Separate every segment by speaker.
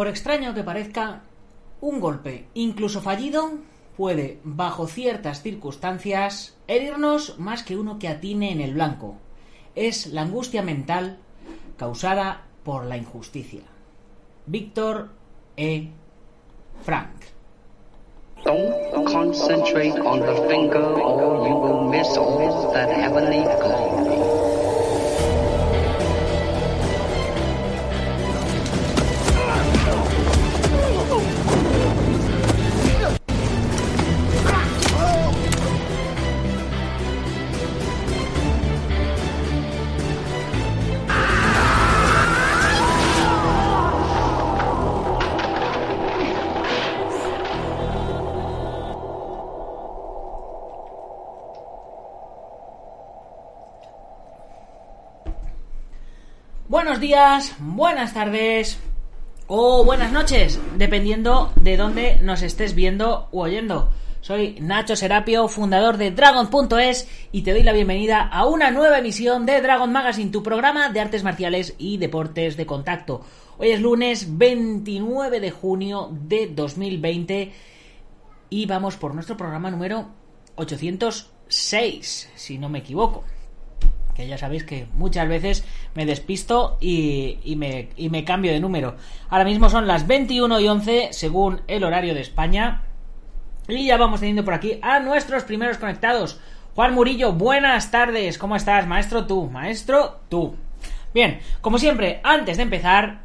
Speaker 1: Por extraño que parezca, un golpe, incluso fallido, puede, bajo ciertas circunstancias, herirnos más que uno que atine en el blanco. Es la angustia mental causada por la injusticia. Víctor E. Frank.
Speaker 2: Or miss that heavenly.
Speaker 1: Buenas tardes o buenas noches, dependiendo de dónde nos estés viendo u oyendo. Soy Nacho Serapio, fundador de Dragon.es y te doy la bienvenida a una nueva emisión de Dragon Magazine, tu programa de artes marciales y deportes de contacto. Hoy es lunes 29 de junio de 2020 y vamos por nuestro programa número 806, si no me equivoco que ya sabéis que muchas veces me despisto y, y, me, y, me, cambio de número. Ahora mismo son las 21 y 11 según el horario de España. Y ya vamos teniendo por aquí a nuestros primeros conectados. Juan Murillo, buenas tardes. ¿Cómo estás? Maestro tú, maestro tú. Bien, como siempre, antes de empezar,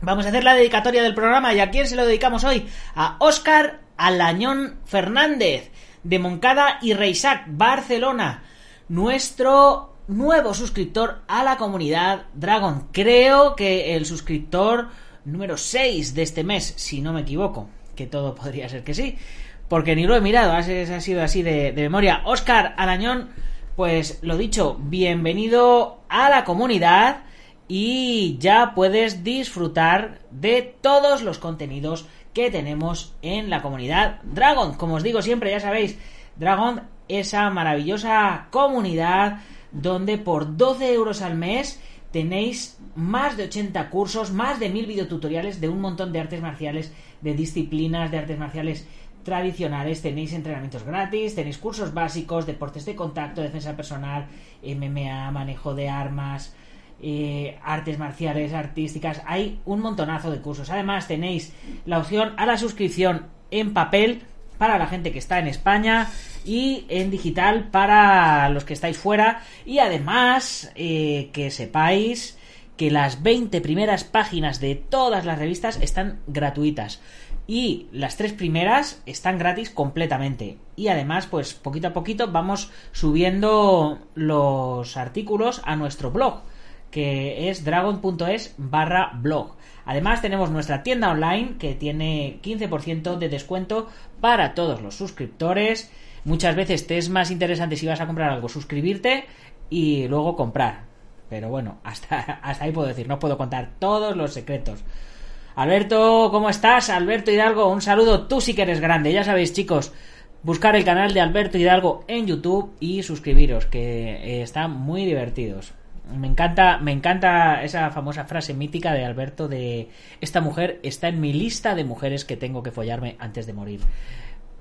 Speaker 1: vamos a hacer la dedicatoria del programa. ¿Y a quién se lo dedicamos hoy? A Óscar Alañón Fernández, de Moncada y Reisac, Barcelona nuestro nuevo suscriptor a la comunidad Dragon. Creo que el suscriptor número 6 de este mes, si no me equivoco, que todo podría ser que sí, porque ni lo he mirado, ha sido así de, memoria. Oscar Arañón, pues lo dicho, bienvenido a la comunidad y ya puedes disfrutar de todos los contenidos que tenemos en la comunidad Dragon. Como os digo siempre, ya sabéis, Dragon esa maravillosa comunidad donde por 12 euros al mes tenéis más de 80 cursos, más de mil videotutoriales de un montón de artes marciales, de disciplinas de artes marciales tradicionales, tenéis entrenamientos gratis, tenéis cursos básicos, deportes de contacto, defensa personal, MMA, manejo de armas, eh, artes marciales, artísticas, hay un montonazo de cursos. Además tenéis la opción a la suscripción en papel para la gente que está en España y en digital para los que estáis fuera. Y además eh, que sepáis que las 20 primeras páginas de todas las revistas están gratuitas. Y las tres primeras están gratis completamente. Y además pues poquito a poquito vamos subiendo los artículos a nuestro blog que es dragon.es barra blog. Además tenemos nuestra tienda online que tiene 15% de descuento para todos los suscriptores muchas veces te es más interesante si vas a comprar algo suscribirte y luego comprar. Pero bueno, hasta, hasta ahí puedo decir, no puedo contar todos los secretos. Alberto, ¿cómo estás? Alberto Hidalgo, un saludo, tú sí que eres grande, ya sabéis chicos, buscar el canal de Alberto Hidalgo en YouTube y suscribiros, que eh, están muy divertidos. Me encanta, me encanta esa famosa frase mítica de Alberto de esta mujer está en mi lista de mujeres que tengo que follarme antes de morir.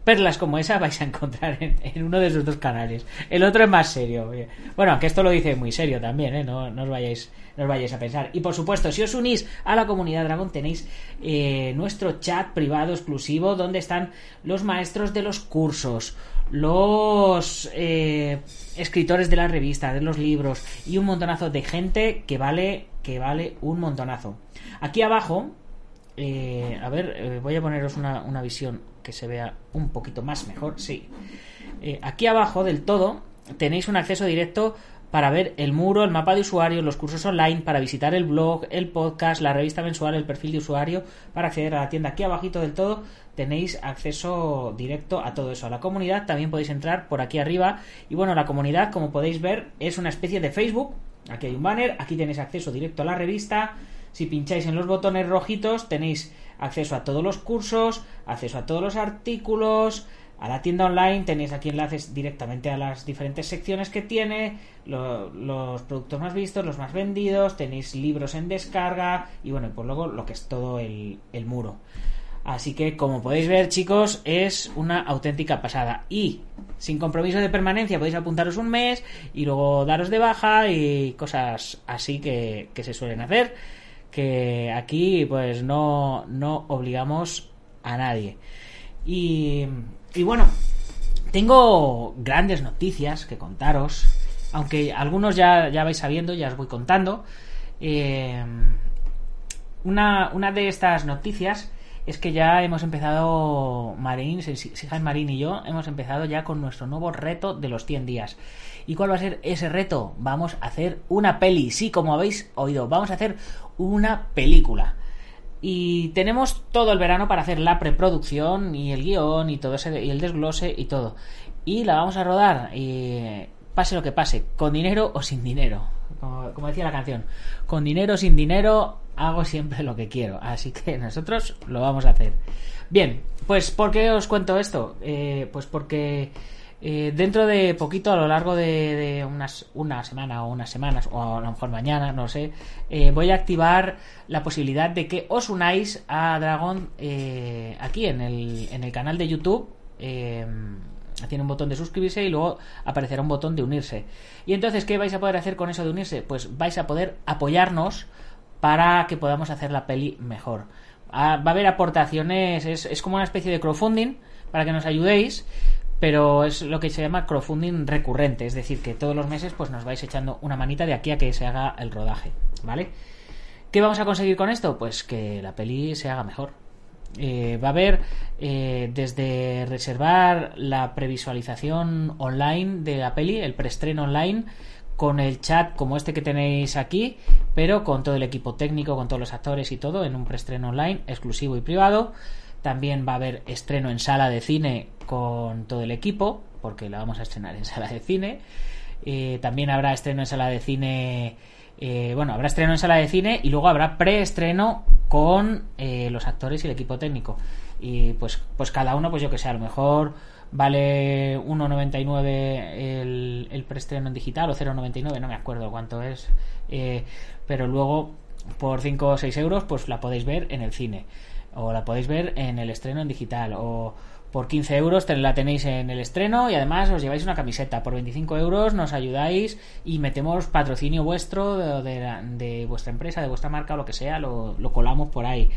Speaker 1: Perlas como esa vais a encontrar en, uno de esos dos canales. El otro es más serio. Bueno, aunque esto lo dice muy serio también, ¿eh? no, os vayáis, no os vayáis a pensar. Y por supuesto, si os unís a la comunidad Dragon, tenéis eh, nuestro chat privado exclusivo donde están los maestros de los cursos, los eh, escritores de la revista, de los libros y un montonazo de gente que vale, que vale un montonazo. Aquí abajo, eh, a ver, voy a poneros una visión que se vea un poquito más mejor, sí. Eh, aquí abajo del todo tenéis un acceso directo para ver el muro, el mapa de usuario, los cursos online, para visitar el blog, el podcast, la revista mensual, el perfil de usuario, para acceder a la tienda. Aquí abajito del todo tenéis acceso directo a todo eso. A la comunidad también podéis entrar por aquí arriba. Y bueno, la comunidad, como podéis ver, es una especie de Facebook. Aquí hay un banner, aquí tenéis acceso directo a la revista. Si pincháis en los botones rojitos tenéis acceso a todos los cursos, acceso a todos los artículos, a la tienda online tenéis aquí enlaces directamente a las diferentes secciones que tiene, los productos más vistos, los más vendidos, tenéis libros en descarga y bueno, pues luego lo que es todo el, muro. Así que como podéis ver chicos es una auténtica pasada y sin compromiso de permanencia podéis apuntaros un mes y luego daros de baja y cosas así que se suelen hacer que aquí pues no, no obligamos a nadie. Y, y bueno, tengo grandes noticias que contaros, aunque algunos ya, ya vais sabiendo, ya os voy contando. Eh, una, una de estas noticias es que ya hemos empezado, Marín, Jaime Marín y yo, hemos empezado ya con nuestro nuevo reto de los 100 días. ¿Y cuál va a ser ese reto? Vamos a hacer una peli, sí, como habéis oído, vamos a hacer una película. Y tenemos todo el verano para hacer la preproducción y el guion y todo ese y el desglose y todo. Y la vamos a rodar, y pase lo que pase, con dinero o sin dinero. Como, decía la canción, con dinero o sin dinero hago siempre lo que quiero. Así que nosotros lo vamos a hacer. Bien, pues ¿por qué os cuento esto? Eh, pues porque eh, dentro de poquito, a lo largo de, unas, una semana o unas semanas, o a lo mejor mañana, no sé, eh, voy a activar la posibilidad de que os unáis a Dragon eh, aquí en el, en el canal de YouTube. tiene un botón de suscribirse y luego aparecerá un botón de unirse. Y entonces, ¿qué vais a poder hacer con eso de unirse? Pues vais a poder apoyarnos para que podamos hacer la peli mejor. Ah, va a haber aportaciones, es, es como una especie de crowdfunding para que nos ayudéis pero es lo que se llama crowdfunding recurrente, es decir, que todos los meses pues nos vais echando una manita de aquí a que se haga el rodaje, ¿vale? ¿Qué vamos a conseguir con esto? Pues que la peli se haga mejor. Eh, va a haber eh, desde reservar la previsualización online de la peli, el preestreno online, con el chat como este que tenéis aquí, pero con todo el equipo técnico, con todos los actores y todo, en un preestreno online exclusivo y privado. También va a haber estreno en sala de cine con todo el equipo, porque la vamos a estrenar en sala de cine. Eh, también habrá estreno en sala de cine. Eh, bueno, habrá estreno en sala de cine y luego habrá preestreno con eh, los actores y el equipo técnico. Y pues, pues cada uno, pues yo que sé, a lo mejor vale 1,99 el, el preestreno en digital o 0,99, no me acuerdo cuánto es. pero luego por 5 o 6 euros, pues la podéis ver en el cine o la podéis ver en el estreno en digital o por 15 euros la tenéis en el estreno y además os lleváis una camiseta. Por 25 euros nos ayudáis y metemos patrocinio vuestro de, vuestra empresa, de vuestra marca o lo que sea, lo, colamos por ahí.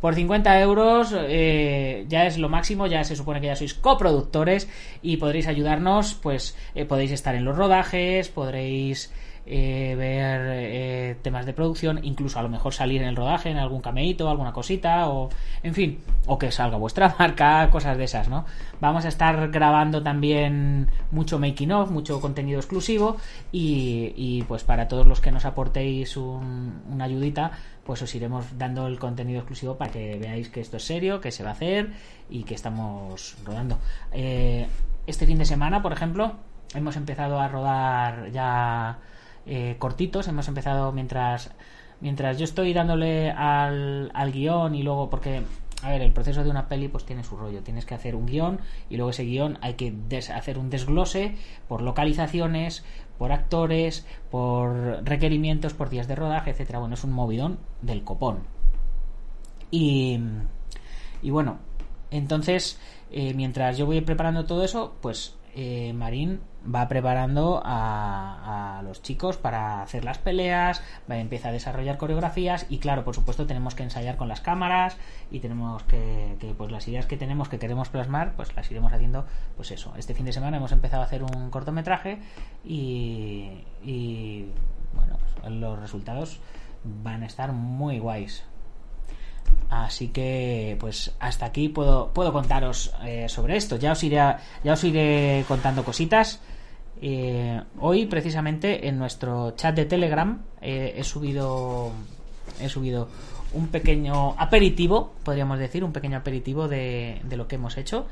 Speaker 1: Por 50 euros eh, ya es lo máximo, ya se supone que ya sois coproductores y podréis ayudarnos, pues eh, podéis estar en los rodajes, podréis eh, ver eh, temas de producción, incluso a lo mejor salir en el rodaje, en algún cameíto, alguna cosita, o en fin, o que salga vuestra marca, cosas de esas, ¿no? Vamos a estar grabando también mucho making of, mucho contenido exclusivo, y, pues para todos los que nos aportéis una ayudita, pues os iremos dando el contenido exclusivo para que veáis que esto es serio, que se va a hacer y que estamos rodando. Eh, este fin de semana, por ejemplo, hemos empezado a rodar ya eh, cortitos. Hemos empezado mientras, mientras yo estoy dándole al, al guion y luego porque a ver, el proceso de una peli pues tiene su rollo. Tienes que hacer un guion y luego ese guion hay que hacer un desglose por localizaciones, por actores, por requerimientos, por días de rodaje, etcétera. Bueno, es un movidón del copón. Y, y bueno, Entonces, eh, mientras yo voy preparando todo eso, pues eh, Marín va preparando a, a, los chicos para hacer las peleas, va, empieza a desarrollar coreografías y claro, por supuesto tenemos que ensayar con las cámaras y tenemos que, que, pues las ideas que tenemos que queremos plasmar, pues las iremos haciendo, pues eso. Este fin de semana hemos empezado a hacer un cortometraje y, bueno, los resultados van a estar muy guays. Así que, pues hasta aquí puedo, puedo contaros eh, sobre esto. Ya os iré, ya os iré contando cositas. Eh, hoy, precisamente, en nuestro chat de Telegram eh, he subido, he subido un pequeño aperitivo, podríamos decir, un pequeño aperitivo de, lo que hemos hecho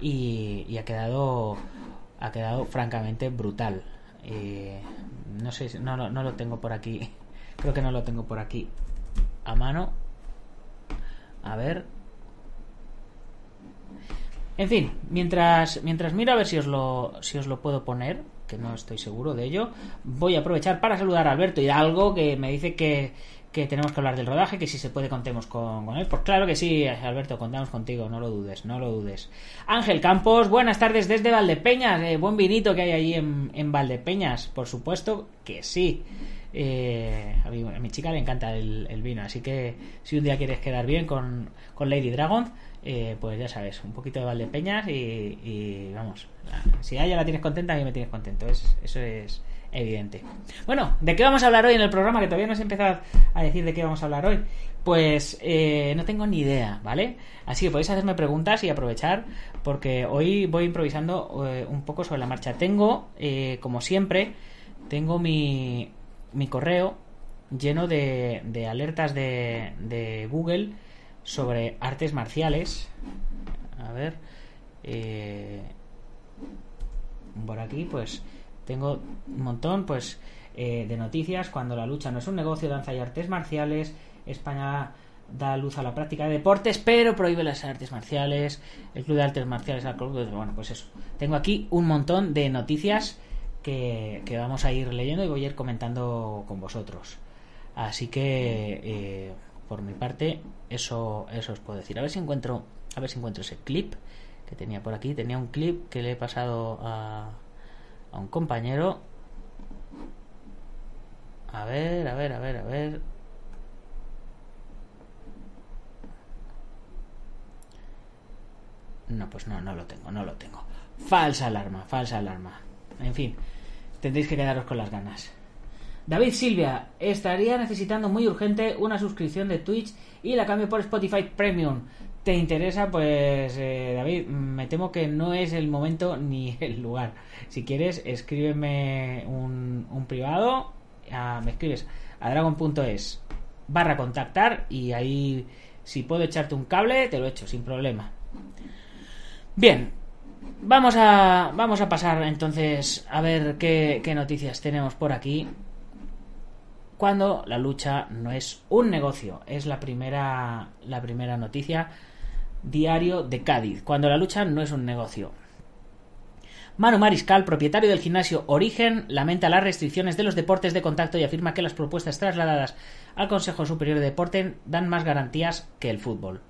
Speaker 1: y, ha quedado, ha quedado francamente brutal. no sé, no lo tengo por aquí. Creo que no lo tengo por aquí a mano a ver. En fin, mientras, mientras miro a ver si os, lo, si os lo puedo poner, que no estoy seguro de ello, voy a aprovechar para saludar a Alberto Hidalgo, que me dice que, que tenemos que hablar del rodaje, que si se puede contemos con, con, él. Pues claro que sí, Alberto, contamos contigo, no lo dudes, no lo dudes. Ángel Campos, buenas tardes desde Valdepeñas, eh, buen vinito que hay allí en, en Valdepeñas, por supuesto que sí. Eh, a, mi, chica le encanta el, vino, así que si un día quieres quedar bien con, Lady Dragon, eh, pues ya sabes, un poquito de Valdepeñas y, vamos, si a ella la tienes contenta, a mí me tienes contento, es, eso es evidente. Bueno, ¿de qué vamos a hablar hoy en el programa? Que todavía no se empezado a decir de qué vamos a hablar hoy. Pues eh, no tengo ni idea, ¿vale? Así que podéis hacerme preguntas y aprovechar, porque hoy voy improvisando eh, un poco sobre la marcha. Tengo, eh, como siempre, tengo mi, mi correo lleno de, de alertas de, de, Google sobre artes marciales. A ver. Eh, por aquí, pues tengo un montón pues eh, de noticias. Cuando la lucha no es un negocio, danza y artes marciales. España da luz a la práctica de deportes, pero prohíbe las artes marciales. El Club de Artes Marciales, bueno, pues eso. Tengo aquí un montón de noticias que, vamos a ir leyendo y voy a ir comentando con vosotros. Así que, eh, por mi parte, eso, eso os puedo decir. A ver si encuentro, a ver si encuentro ese clip que tenía por aquí. Tenía un clip que le he pasado a, a un compañero. A ver, a ver, a ver, a ver. No, pues no, no lo tengo, no lo tengo. Falsa alarma, falsa alarma. En fin, tendréis que quedaros con las ganas. David Silvia, estaría necesitando muy urgente una suscripción de Twitch y la cambio por Spotify Premium. ¿Te interesa? Pues eh, David, me temo que no es el momento ni el lugar. Si quieres, escríbeme un, privado. A, me escribes a dragon.es barra contactar y ahí si puedo echarte un cable, te lo echo sin problema. Bien, Vamos a, vamos a pasar entonces a ver qué, noticias tenemos por aquí. Cuando la lucha no es un negocio, es la primera, la primera noticia. Diario de Cádiz. Cuando la lucha no es un negocio. Manu Mariscal, propietario del gimnasio Origen, lamenta las restricciones de los deportes de contacto y afirma que las propuestas trasladadas al Consejo Superior de Deporte dan más garantías que el fútbol.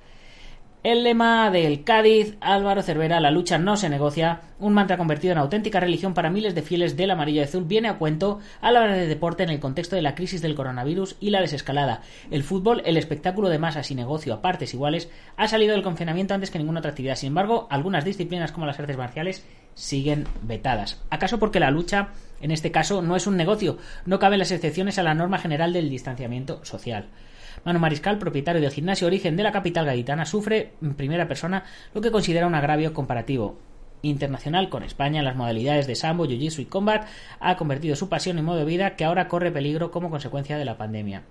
Speaker 1: El lema del Cádiz, Álvaro Cervera, la lucha no se negocia, un mantra convertido en auténtica religión para miles de fieles del amarillo y azul, viene a cuento a la hora de deporte en el contexto de la crisis del coronavirus y la desescalada. El fútbol, el espectáculo de masas y negocio a partes iguales, ha salido del confinamiento antes que ninguna otra actividad. Sin embargo, algunas disciplinas como las artes marciales siguen vetadas. ¿Acaso porque la lucha, en este caso, no es un negocio? No caben las excepciones a la norma general del distanciamiento social. Manu Mariscal, propietario del gimnasio Origen de la capital gaditana, sufre en primera persona lo que considera un agravio comparativo internacional con España las modalidades de sambo, jiu-jitsu y combat ha convertido su pasión en modo de vida que ahora corre peligro como consecuencia de la pandemia.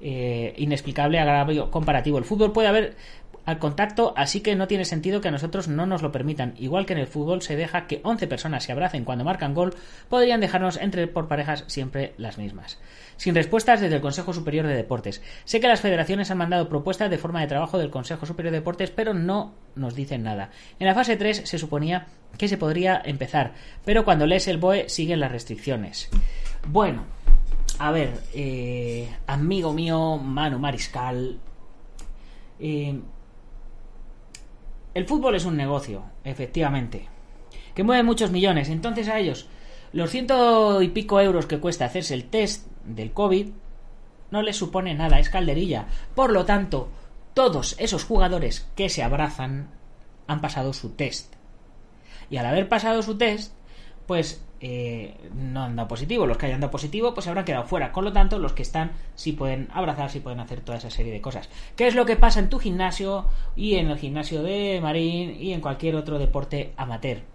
Speaker 1: Eh, inexplicable agravio comparativo. El fútbol puede haber al contacto, así que no tiene sentido que a nosotros no nos lo permitan. Igual que en el fútbol se deja que 11 personas se abracen cuando marcan gol, podrían dejarnos entre por parejas siempre las mismas. Sin respuestas desde el Consejo Superior de Deportes. Sé que las federaciones han mandado propuestas de forma de trabajo del Consejo Superior de Deportes, pero no nos dicen nada. En la fase 3 se suponía que se podría empezar, pero cuando lees el BOE siguen las restricciones. Bueno, a ver, eh, amigo mío, Manu Mariscal. Eh, el fútbol es un negocio, efectivamente, que mueve muchos millones. Entonces a ellos, los ciento y pico euros que cuesta hacerse el test del COVID, no les supone nada, es calderilla. Por lo tanto, todos esos jugadores que se abrazan han pasado su test. Y al haber pasado su test, pues eh, no han dado positivo. Los que hayan dado positivo, pues se habrán quedado fuera. Con lo tanto, los que están sí pueden abrazar, sí pueden hacer toda esa serie de cosas. ¿Qué es lo que pasa en tu gimnasio y en el gimnasio de Marín y en cualquier otro deporte amateur?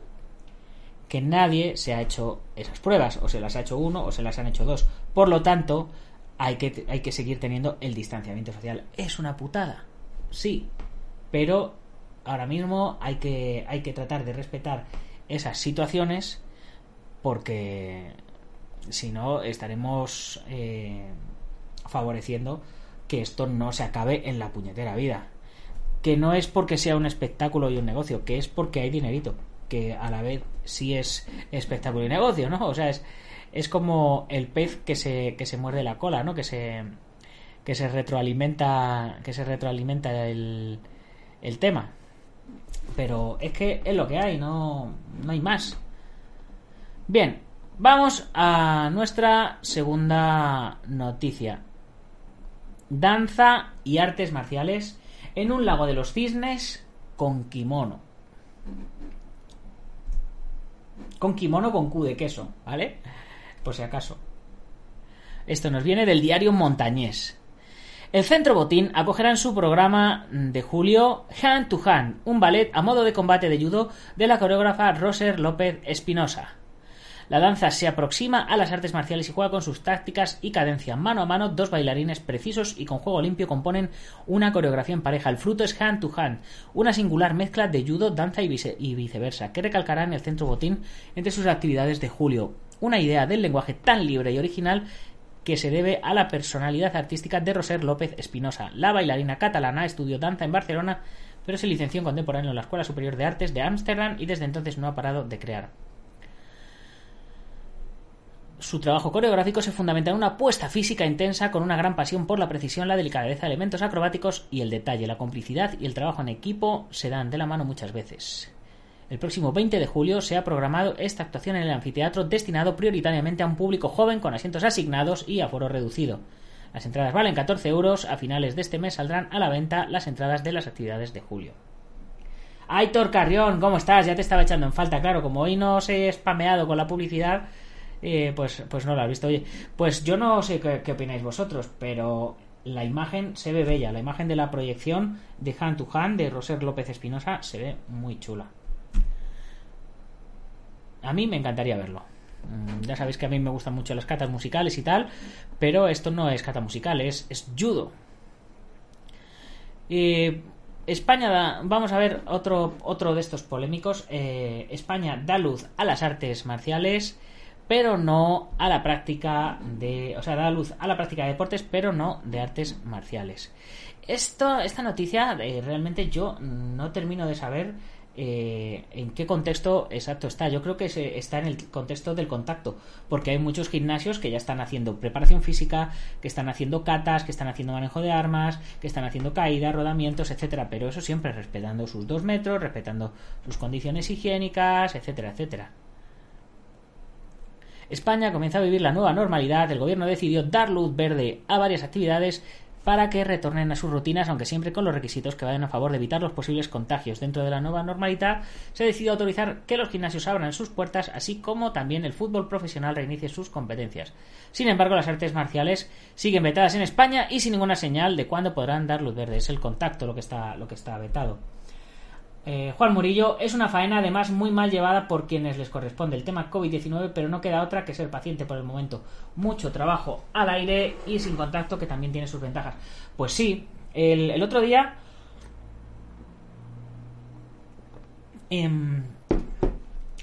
Speaker 1: Que nadie se ha hecho esas pruebas, o se las ha hecho uno o se las han hecho dos. Por lo tanto, hay que, hay que seguir teniendo el distanciamiento social. Es una putada, sí, pero ahora mismo hay que, hay que tratar de respetar esas situaciones porque si no estaremos eh, favoreciendo que esto no se acabe en la puñetera vida. Que no es porque sea un espectáculo y un negocio, que es porque hay dinerito, que a la vez sí es espectáculo y negocio, ¿no? O sea, es, es como el pez que se, que se muerde la cola, ¿no? Que se, que se retroalimenta, que se retroalimenta el, el tema. Pero es que es lo que hay, no, no hay más. Bien, vamos a nuestra segunda noticia. Danza y artes marciales en un lago de los cisnes con kimono. Con kimono con Q de queso, ¿vale? Por si acaso. Esto nos viene del diario Montañés. El Centro Botín acogerá en su programa de julio Hand to Hand, un ballet a modo de combate de judo de la coreógrafa Roser López Espinosa. La danza se aproxima a las artes marciales y juega con sus tácticas y cadencia. Mano a mano, dos bailarines precisos y con juego limpio componen una coreografía en pareja. El fruto es hand to hand, una singular mezcla de judo, danza y, viceversa, que recalcará en el Centro Botín entre sus actividades de julio. Una idea del lenguaje tan libre y original que se debe a la personalidad artística de Roser López Espinosa. La bailarina catalana estudió danza en Barcelona, pero se licenció en contemporáneo en la Escuela Superior de Artes de Ámsterdam y desde entonces no ha parado de crear. Su trabajo coreográfico se fundamenta en una apuesta física intensa con una gran pasión por la precisión, la delicadeza, elementos acrobáticos y el detalle. La complicidad y el trabajo en equipo se dan de la mano muchas veces. El próximo 20 de julio se ha programado esta actuación en el anfiteatro destinado prioritariamente a un público joven con asientos asignados y aforo reducido. Las entradas valen 14 euros. A finales de este mes saldrán a la venta las entradas de las actividades de julio. Aitor Carrión, ¿cómo estás? Ya te estaba echando en falta, claro, como hoy no se he spameado con la publicidad, eh, pues, pues no lo has visto. Oye, pues yo no sé qué, qué, opináis vosotros, pero la imagen se ve bella. La imagen de la proyección de Hand to Hand de Roser López Espinosa se ve muy chula. A mí me encantaría verlo. Mm, ya sabéis que a mí me gustan mucho las catas musicales y tal, pero esto no es cata musical, es, es judo. Eh, España da, vamos a ver otro, otro de estos polémicos. Eh, España da luz a las artes marciales, pero no a la práctica de, o sea, da luz a la práctica de deportes, pero no de artes marciales. Esto, esta noticia eh, realmente yo no termino de saber eh, en qué contexto exacto está. Yo creo que se, está en el contexto del contacto, porque hay muchos gimnasios que ya están haciendo preparación física, que están haciendo catas, que están haciendo manejo de armas, que están haciendo caídas, rodamientos, etcétera. Pero eso siempre respetando sus dos metros, respetando sus condiciones higiénicas, etcétera, etcétera. España comienza a vivir la nueva normalidad. El gobierno decidió dar luz verde a varias actividades para que retornen a sus rutinas, aunque siempre con los requisitos que vayan a favor de evitar los posibles contagios. Dentro de la nueva normalidad, se decidió autorizar que los gimnasios abran sus puertas, así como también el fútbol profesional reinicie sus competencias. Sin embargo, las artes marciales siguen vetadas en España y sin ninguna señal de cuándo podrán dar luz verde. Es el contacto lo que está, lo que está vetado. Eh, Juan Murillo es una faena además muy mal llevada por quienes les corresponde el tema COVID-19, pero no queda otra que ser paciente por el momento. Mucho trabajo al aire y sin contacto que también tiene sus ventajas. Pues sí, el, otro día... Em,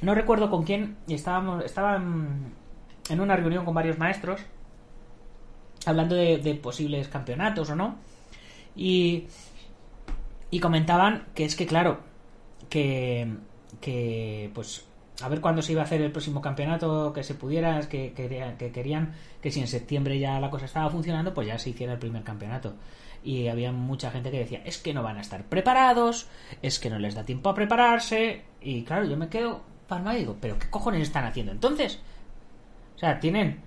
Speaker 1: no recuerdo con quién estábamos, estaba en una reunión con varios maestros hablando de posibles campeonatos o no. Y, y comentaban que es que, claro, que, que pues a ver cuándo se iba a hacer el próximo campeonato, que se pudiera, que, que, querían que si en septiembre ya la cosa estaba funcionando, pues ya se hiciera el primer campeonato. Y había mucha gente que decía, es que no van a estar preparados, es que no les da tiempo a prepararse. Y claro, yo me quedo palma y digo, pero ¿qué cojones están haciendo entonces? O sea, tienen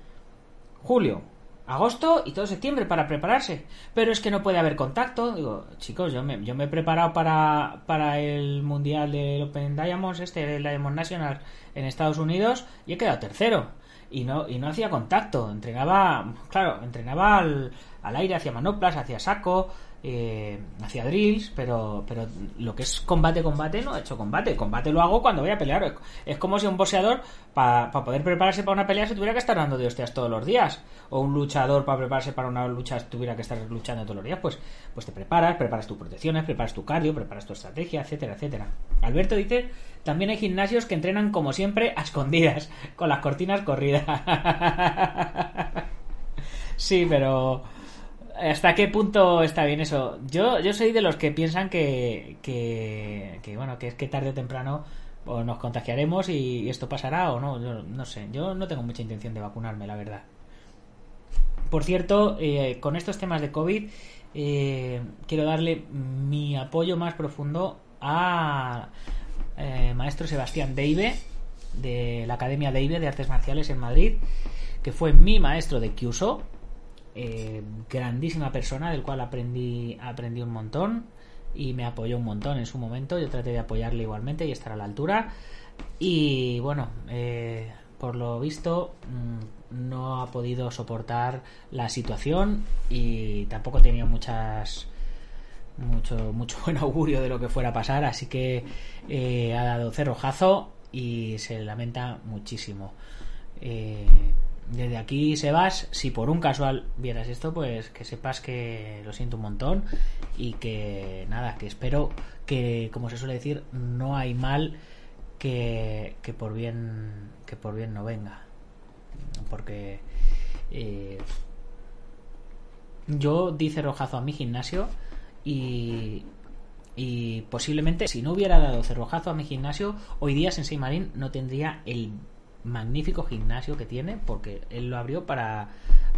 Speaker 1: julio, agosto y todo septiembre para prepararse. Pero es que no puede haber contacto. Digo, chicos, yo me, yo me he preparado para, para el Mundial del Open Diamonds, este, el Diamond National en Estados Unidos, y he quedado tercero. Y no, y no hacía contacto. Entrenaba, claro, entrenaba al, al aire, hacia manoplas, hacia saco, eh, hacia drills, pero, pero lo que es combate, combate, no he hecho combate. Combate lo hago cuando voy a pelear. Es como si un boxeador, para poder prepararse para una pelea, se tuviera que estar dando de hostias todos los días. O un luchador, para prepararse para una lucha, tuviera que estar luchando todos los días. Pues, pues te preparas, preparas tus protecciones, preparas tu cardio, preparas tu estrategia, etcétera, etcétera. Alberto dice: también hay gimnasios que entrenan, como siempre, a escondidas, con las cortinas corridas. sí, pero ¿Hasta qué punto está bien eso? Yo, yo soy de los que piensan que, que, bueno, que es que tarde o temprano nos contagiaremos y esto pasará o no. Yo no sé. Yo no tengo mucha intención de vacunarme, la verdad. Por cierto, eh, con estos temas de COVID, eh, quiero darle mi apoyo más profundo a eh, maestro Sebastián Deive, de la Academia Deive de Artes Marciales en Madrid, que fue mi maestro de Kyuso eh, grandísima persona del cual aprendí, aprendí un montón y me apoyó un montón en su momento. Yo traté de apoyarle igualmente y estar a la altura. Y bueno, eh, por lo visto mm, no ha podido soportar la situación y tampoco tenía muchas mucho mucho buen augurio de lo que fuera a pasar así que eh, ha dado cerrojazo y se lamenta muchísimo desde aquí, Sebas, si por un casual vieras esto, pues que sepas que lo siento un montón y que nada, que espero que, como se suele decir, no hay mal que, que por bien que por bien no venga, porque eh, yo di cerrojazo a mi gimnasio y, y posiblemente si no hubiera dado cerrojazo a mi gimnasio, hoy día Sensei Marín no tendría el magnífico gimnasio que tiene, porque él lo abrió para,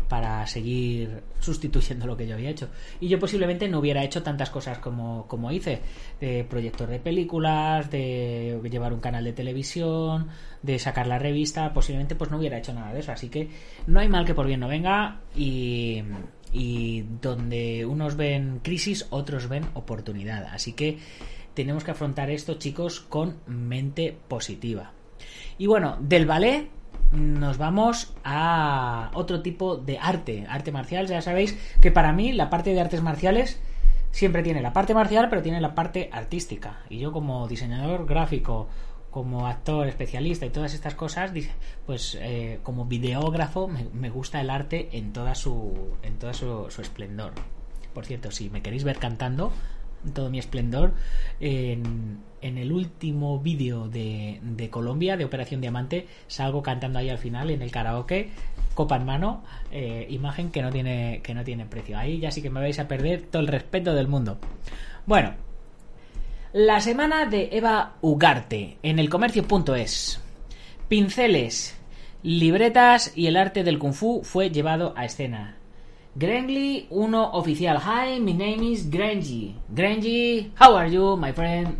Speaker 1: para seguir sustituyendo lo que yo había hecho. Y yo posiblemente no hubiera hecho tantas cosas como, como hice, de proyectos de películas, de llevar un canal de televisión, de sacar la revista, posiblemente pues no hubiera hecho nada de eso. Así que no hay mal que por bien no venga y, y donde unos ven crisis, otros ven oportunidad. Así que tenemos que afrontar esto, chicos, con mente positiva. Y bueno, del ballet nos vamos a otro tipo de arte, arte marcial. Ya sabéis que para mí la parte de artes marciales siempre tiene la parte marcial, pero tiene la parte artística. Y yo como diseñador gráfico, como actor especialista y todas estas cosas, pues eh, como videógrafo me, gusta el arte en toda su en todo su esplendor. Por cierto, si me queréis ver cantando, todo mi esplendor en, el último vídeo de, de, Colombia, de Operación Diamante, salgo cantando ahí al final en el karaoke, copa en mano, eh, imagen que no, tiene, que no tiene precio. Ahí ya sí que me vais a perder todo el respeto del mundo. Bueno, la semana de Eva Ugarte en el comercio.es. Pinceles, libretas y el arte del kung fu fue llevado a escena. Grangly 1 oficial. Hi, my name is Grangy. Grangy, how are you, my friend?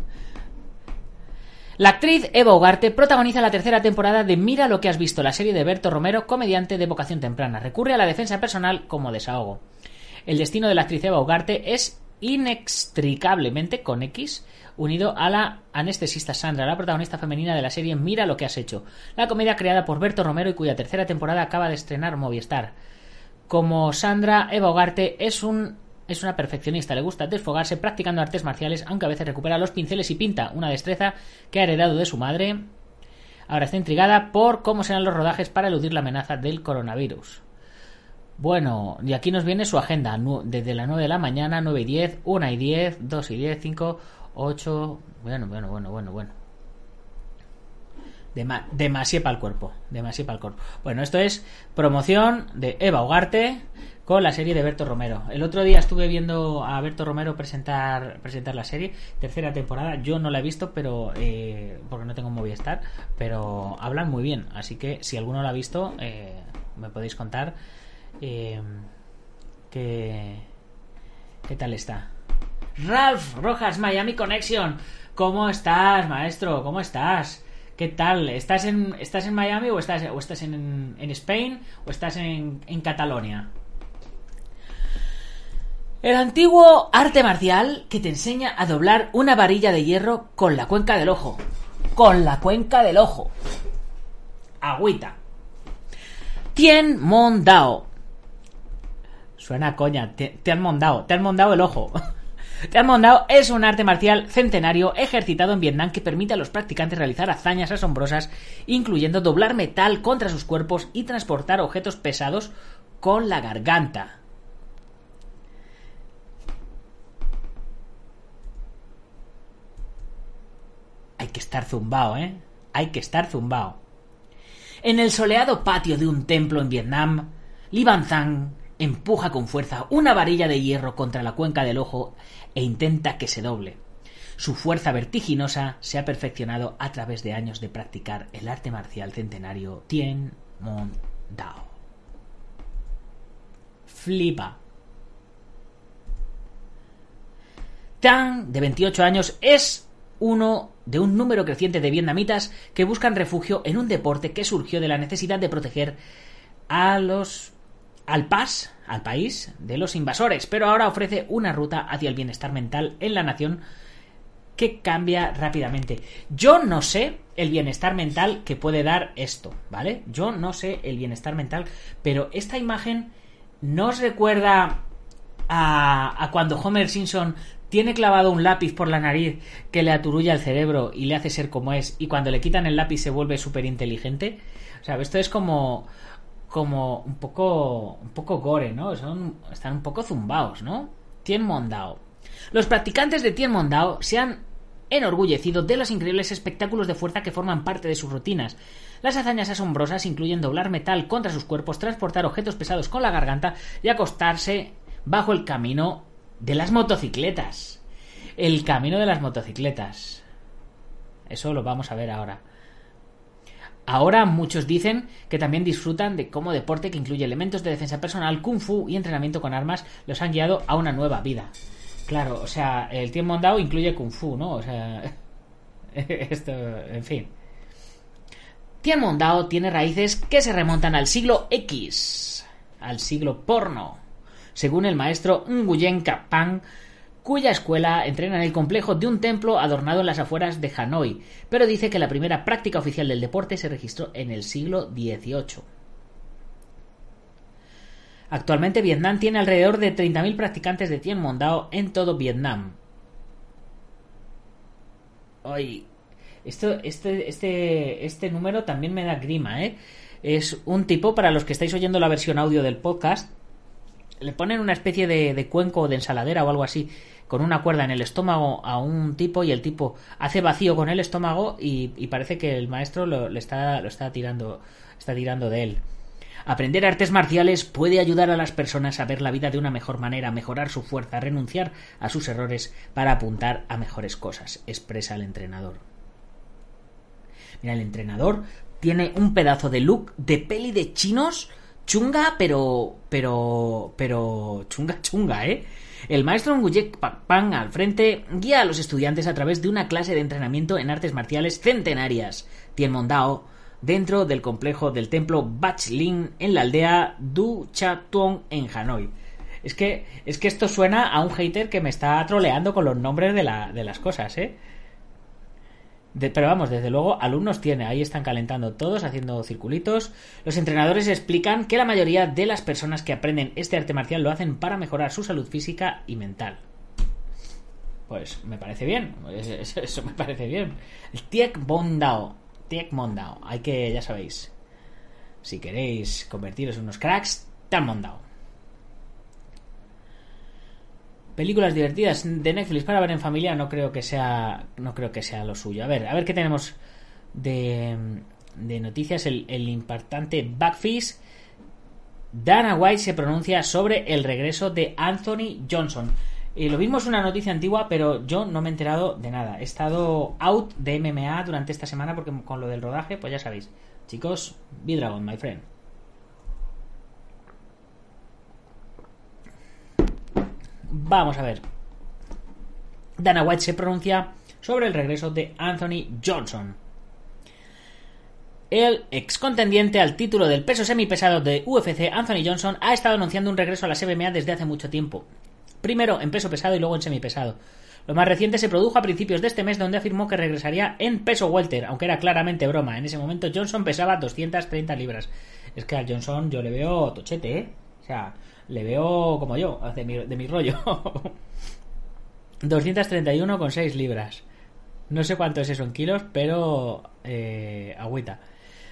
Speaker 1: La actriz Eva Ugarte protagoniza la tercera temporada de Mira lo que has visto, la serie de Berto Romero, comediante de vocación temprana. Recurre a la defensa personal como desahogo. El destino de la actriz Eva Ugarte es inextricablemente con X unido a la anestesista Sandra, la protagonista femenina de la serie Mira lo que has hecho, la comedia creada por Berto Romero y cuya tercera temporada acaba de estrenar Movistar. Como Sandra, Eva Ugarte es un es una perfeccionista, le gusta desfogarse practicando artes marciales, aunque a veces recupera los pinceles y pinta, una destreza que ha heredado de su madre. Ahora está intrigada por cómo serán los rodajes para eludir la amenaza del coronavirus. Bueno, y aquí nos viene su agenda, desde las 9 de la mañana, 9 y 10, 1 y 10, 2 y 10, 5, 8, bueno, bueno, bueno, bueno, bueno demasiado para el cuerpo. Demasiado para el cuerpo. Bueno, esto es promoción de Eva Ugarte, con la serie de Berto Romero. El otro día estuve viendo a Berto Romero presentar, presentar la serie, tercera temporada. Yo no la he visto, pero eh, porque no tengo Movistar, pero hablan muy bien. Así que si alguno la ha visto, eh, me podéis contar eh, qué, qué tal está. Ralph Rojas, Miami Connection. ¿Cómo estás, maestro? ¿Cómo estás? ¿Qué tal? ¿Estás en, estás en Miami o estás, o estás en, en Spain o estás en, en Catalonia? El antiguo arte marcial que te enseña a doblar una varilla de hierro con la cuenca del ojo. Con la cuenca del ojo. Agüita. Tien Mon Dao. Suena coña. Te, te mondado. Te han mondado el ojo. Tianmondao es un arte marcial centenario ejercitado en Vietnam que permite a los practicantes realizar hazañas asombrosas, incluyendo doblar metal contra sus cuerpos y transportar objetos pesados con la garganta. Hay que estar zumbao, ¿eh? Hay que estar zumbao. En el soleado patio de un templo en Vietnam, Li empuja con fuerza una varilla de hierro contra la cuenca del ojo e intenta que se doble. Su fuerza vertiginosa se ha perfeccionado a través de años de practicar el arte marcial centenario Tien Mon Dao. Flipa. Tang, de 28 años, es uno de un número creciente de vietnamitas que buscan refugio en un deporte que surgió de la necesidad de proteger a los al PAS, al país de los invasores, pero ahora ofrece una ruta hacia el bienestar mental en la nación que cambia rápidamente. Yo no sé el bienestar mental que puede dar esto, ¿vale? Yo no sé el bienestar mental, pero esta imagen nos recuerda a, a cuando Homer Simpson tiene clavado un lápiz por la nariz que le aturulla el cerebro y le hace ser como es, y cuando le quitan el lápiz se vuelve súper inteligente. O sea, esto es como como un poco un poco gore, ¿no? Son, están un poco zumbaos, ¿no? Tien Mondao. Los practicantes de Tien Mondao se han enorgullecido de los increíbles espectáculos de fuerza que forman parte de sus rutinas. Las hazañas asombrosas incluyen doblar metal contra sus cuerpos, transportar objetos pesados con la garganta y acostarse bajo el camino de las motocicletas. El camino de las motocicletas. Eso lo vamos a ver ahora. Ahora muchos dicen que también disfrutan de cómo deporte que incluye elementos de defensa personal, kung fu y entrenamiento con armas los han guiado a una nueva vida. Claro, o sea, el tiempo Mondao incluye kung fu, ¿no? O sea, esto, en fin. Tien Mondao tiene raíces que se remontan al siglo X, al siglo porno. Según el maestro Nguyen Kapang, cuya escuela entrena en el complejo de un templo adornado en las afueras de Hanoi, pero dice que la primera práctica oficial del deporte se registró en el siglo XVIII. Actualmente Vietnam tiene alrededor de 30.000 practicantes de Tien Mondao en todo Vietnam. Hoy, esto, este, este, este número también me da grima, ¿eh? Es un tipo, para los que estáis oyendo la versión audio del podcast, le ponen una especie de, de cuenco de ensaladera o algo así con una cuerda en el estómago a un tipo y el tipo hace vacío con el estómago y, parece que el maestro lo, lo, está, lo está tirando está tirando de él. Aprender artes marciales puede ayudar a las personas a ver la vida de una mejor manera, mejorar su fuerza, renunciar a sus errores para apuntar a mejores cosas, expresa el entrenador. Mira, el entrenador tiene un pedazo de look de peli de chinos chunga, pero pero pero chunga chunga, ¿eh? El maestro Nguyek Pan al frente guía a los estudiantes a través de una clase de entrenamiento en artes marciales centenarias, Tienmondao, dentro del complejo del templo Bach Linh en la aldea Du Cha Tuong en Hanoi. Es que, es que esto suena a un hater que me está troleando con los nombres de, la, de las cosas, ¿eh? Pero vamos, desde luego, alumnos tiene, ahí están calentando todos, haciendo circulitos. Los entrenadores explican que la mayoría de las personas que aprenden este arte marcial lo hacen para mejorar su salud física y mental. Pues me parece bien, eso, eso me parece bien. El Tiek Bondao, Tiek Mondao, hay que, ya sabéis, si queréis convertiros en unos cracks, Tan Mondao. Películas divertidas de Netflix para ver en familia no creo que sea no creo que sea lo suyo a ver a ver qué tenemos de, noticias el, el impactante Backfish Dana White se pronuncia sobre el regreso de Anthony Johnson. Y lo mismo es una noticia antigua, pero yo no me he enterado de nada. He estado out de MMA durante esta semana porque con lo del rodaje, pues ya sabéis. Chicos, B-Dragon, my friend. Vamos a ver. Dana White se pronuncia sobre el regreso de Anthony Johnson. El ex contendiente al título del peso semipesado de UFC, Anthony Johnson, ha estado anunciando un regreso a la MMA desde hace mucho tiempo. Primero en peso pesado y luego en semipesado. Lo más reciente se produjo a principios de este mes donde afirmó que regresaría en peso welter, aunque era claramente broma. En ese momento Johnson pesaba 230 libras. Es que al Johnson yo le veo tochete, ¿eh? O sea, le veo como yo, de mi, de mi rollo. 231,6 libras. No sé cuánto es eso en kilos, pero eh, agüita.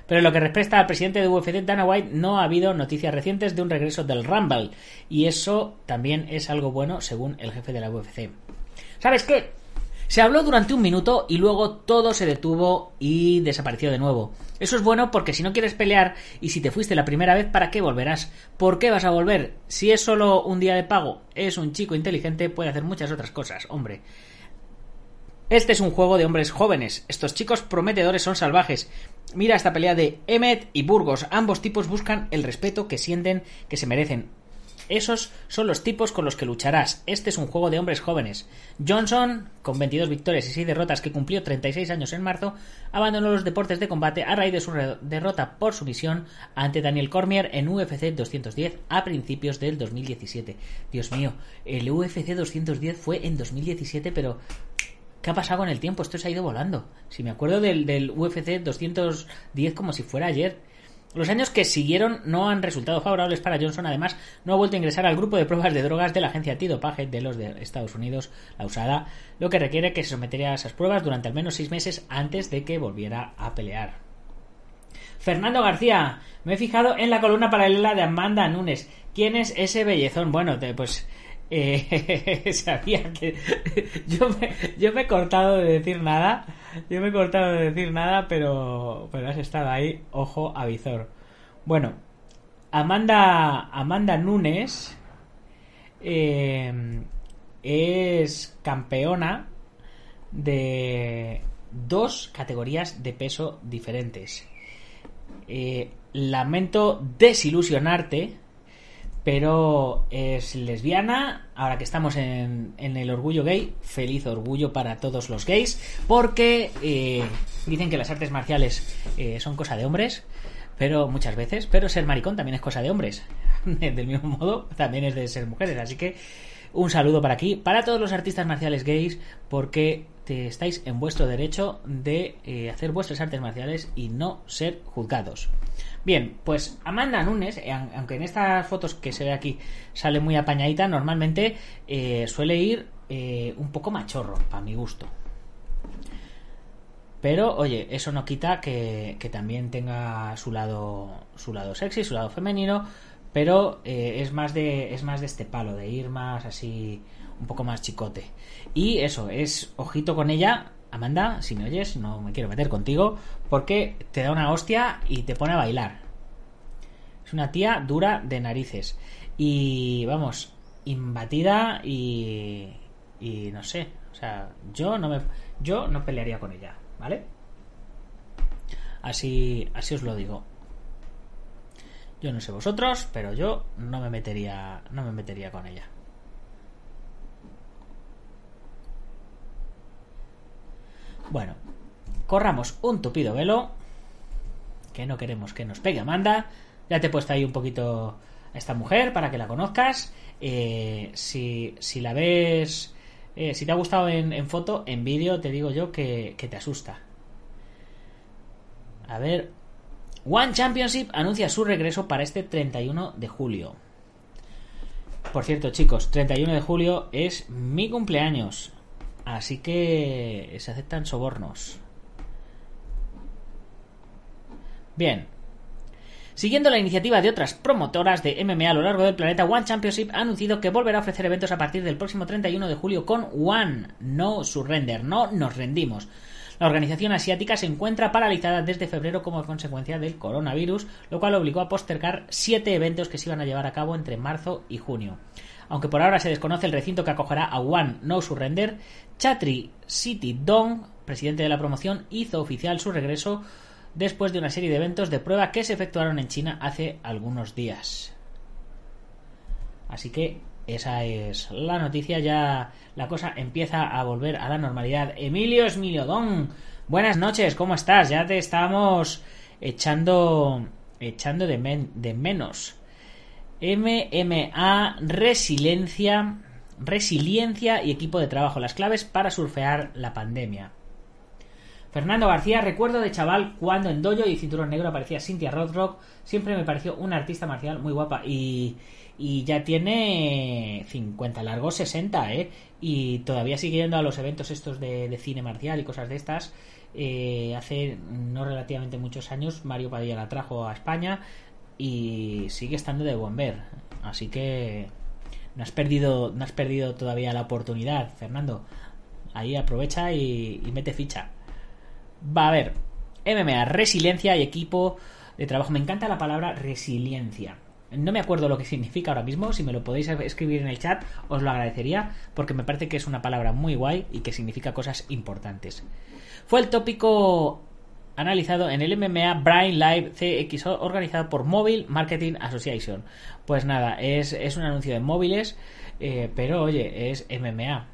Speaker 1: Pero en lo que respecta al presidente de UFC, Dana White, no ha habido noticias recientes de un regreso del Rumble. Y eso también es algo bueno, según el jefe de la UFC. ¿Sabes qué? Se habló durante un minuto y luego todo se detuvo y desapareció de nuevo. Eso es bueno porque si no quieres pelear y si te fuiste la primera vez, ¿para qué volverás? ¿Por qué vas a volver? Si es solo un día de pago, es un chico inteligente, puede hacer muchas otras cosas, hombre. Este es un juego de hombres jóvenes. Estos chicos prometedores son salvajes. Mira esta pelea de Emmet y Burgos. Ambos tipos buscan el respeto que sienten que se merecen. Esos son los tipos con los que lucharás. Este es un juego de hombres jóvenes. Johnson, con 22 victorias y 6 derrotas, que cumplió 36 años en marzo, abandonó los deportes de combate a raíz de su derrota por sumisión ante Daniel Cormier en UFC 210 a principios del 2017. Dios mío, el UFC 210 fue en 2017, pero ¿Qué ha pasado con el tiempo? Esto se ha ido volando. Si me acuerdo del, del UFC 210 como si fuera ayer. Los años que siguieron no han resultado favorables para Johnson. Además, no ha vuelto a ingresar al grupo de pruebas de drogas de la agencia antidopaje de los de Estados Unidos, la USADA, lo que requiere que se sometiera a esas pruebas durante al menos seis meses antes de que volviera a pelear. Fernando García, me he fijado en la columna paralela de Amanda Nunes. ¿Quién es ese bellezón? Bueno, pues eh, sabía que yo me, yo me he cortado de decir nada yo me he cortado de decir nada pero pero has estado ahí ojo avisor. Bueno Amanda Amanda Nunes eh, es campeona de dos categorías de peso diferentes. Eh, lamento desilusionarte pero es lesbiana. Ahora que estamos en, el orgullo gay, feliz orgullo para todos los gays, porque eh, dicen que las artes marciales eh, son cosa de hombres, pero muchas veces, pero ser maricón también es cosa de hombres. Del mismo modo, también es de ser mujeres. Así que un saludo para aquí, para todos los artistas marciales gays, porque te estáis en vuestro derecho de eh, hacer vuestras artes marciales y no ser juzgados. Bien, pues Amanda Nunes, eh, aunque en estas fotos que se ve aquí sale muy apañadita, normalmente eh, suele ir eh, un poco machorro, a mi gusto. Pero, oye, eso no quita que, también tenga su lado, su lado sexy, su lado femenino, pero es, más de, es más de este palo, de ir más así, un poco más chicote. Y eso, es ojito con ella, Amanda, si me oyes, no me quiero meter contigo porque te da una hostia y te pone a bailar. Es una tía dura de narices. Y vamos, imbatida y. Y no sé. O sea, yo no me. Yo no pelearía con ella, ¿vale? Así, así os lo digo. Yo no sé vosotros, pero yo no me metería. No me metería con ella. Bueno, corramos un tupido velo. Que no queremos que nos pegue Amanda. Ya te he puesto ahí un poquito a esta mujer para que la conozcas. Eh, si, si, la ves, eh, si te ha gustado en, foto, en vídeo, te digo yo que, que te asusta. A ver, One Championship anuncia su regreso para este 31 de julio. Por cierto, chicos, 31 de julio es mi cumpleaños. Así que se aceptan sobornos. Bien. Siguiendo la iniciativa de otras promotoras de MMA a lo largo del planeta, One Championship ha anunciado que volverá a ofrecer eventos a partir del próximo 31 de julio con One No Surrender, no nos rendimos. La organización asiática se encuentra paralizada desde febrero como consecuencia del coronavirus, lo cual obligó a postergar siete eventos que se iban a llevar a cabo entre marzo y junio. Aunque por ahora se desconoce el recinto que acogerá a One No Surrender, Chatri City Dong, presidente de la promoción, hizo oficial su regreso después de una serie de eventos de prueba que se efectuaron en China hace algunos días. Así que esa es la noticia, ya la cosa empieza a volver a la normalidad. Emilio Don, buenas noches, ¿cómo estás? Ya te estamos echando echando de, de menos. MMA, resiliencia, resiliencia y equipo de trabajo, las claves para surfear la pandemia. Fernando García, recuerdo de chaval cuando en Dojo y Cinturón Negro aparecía Cynthia Rothrock, siempre me pareció una artista marcial muy guapa y, y ya tiene 50 largos, 60, ¿eh? Y todavía sigue yendo a los eventos estos de, cine marcial y cosas de estas. Eh, hace no relativamente muchos años Mario Padilla la trajo a España y sigue estando de buen ver. Así que no has perdido, no has perdido todavía la oportunidad, Fernando. Ahí aprovecha y mete ficha. Va a ver, MMA, resiliencia y equipo de trabajo. Me encanta la palabra resiliencia. No me acuerdo lo que significa ahora mismo. Si me lo podéis escribir en el chat, os lo agradecería porque me parece que es una palabra muy guay y que significa cosas importantes. Fue el tópico analizado en el MMA Brain Live CXO organizado por Mobile Marketing Association. Pues nada, es, un anuncio de móviles, eh, pero oye, es MMA.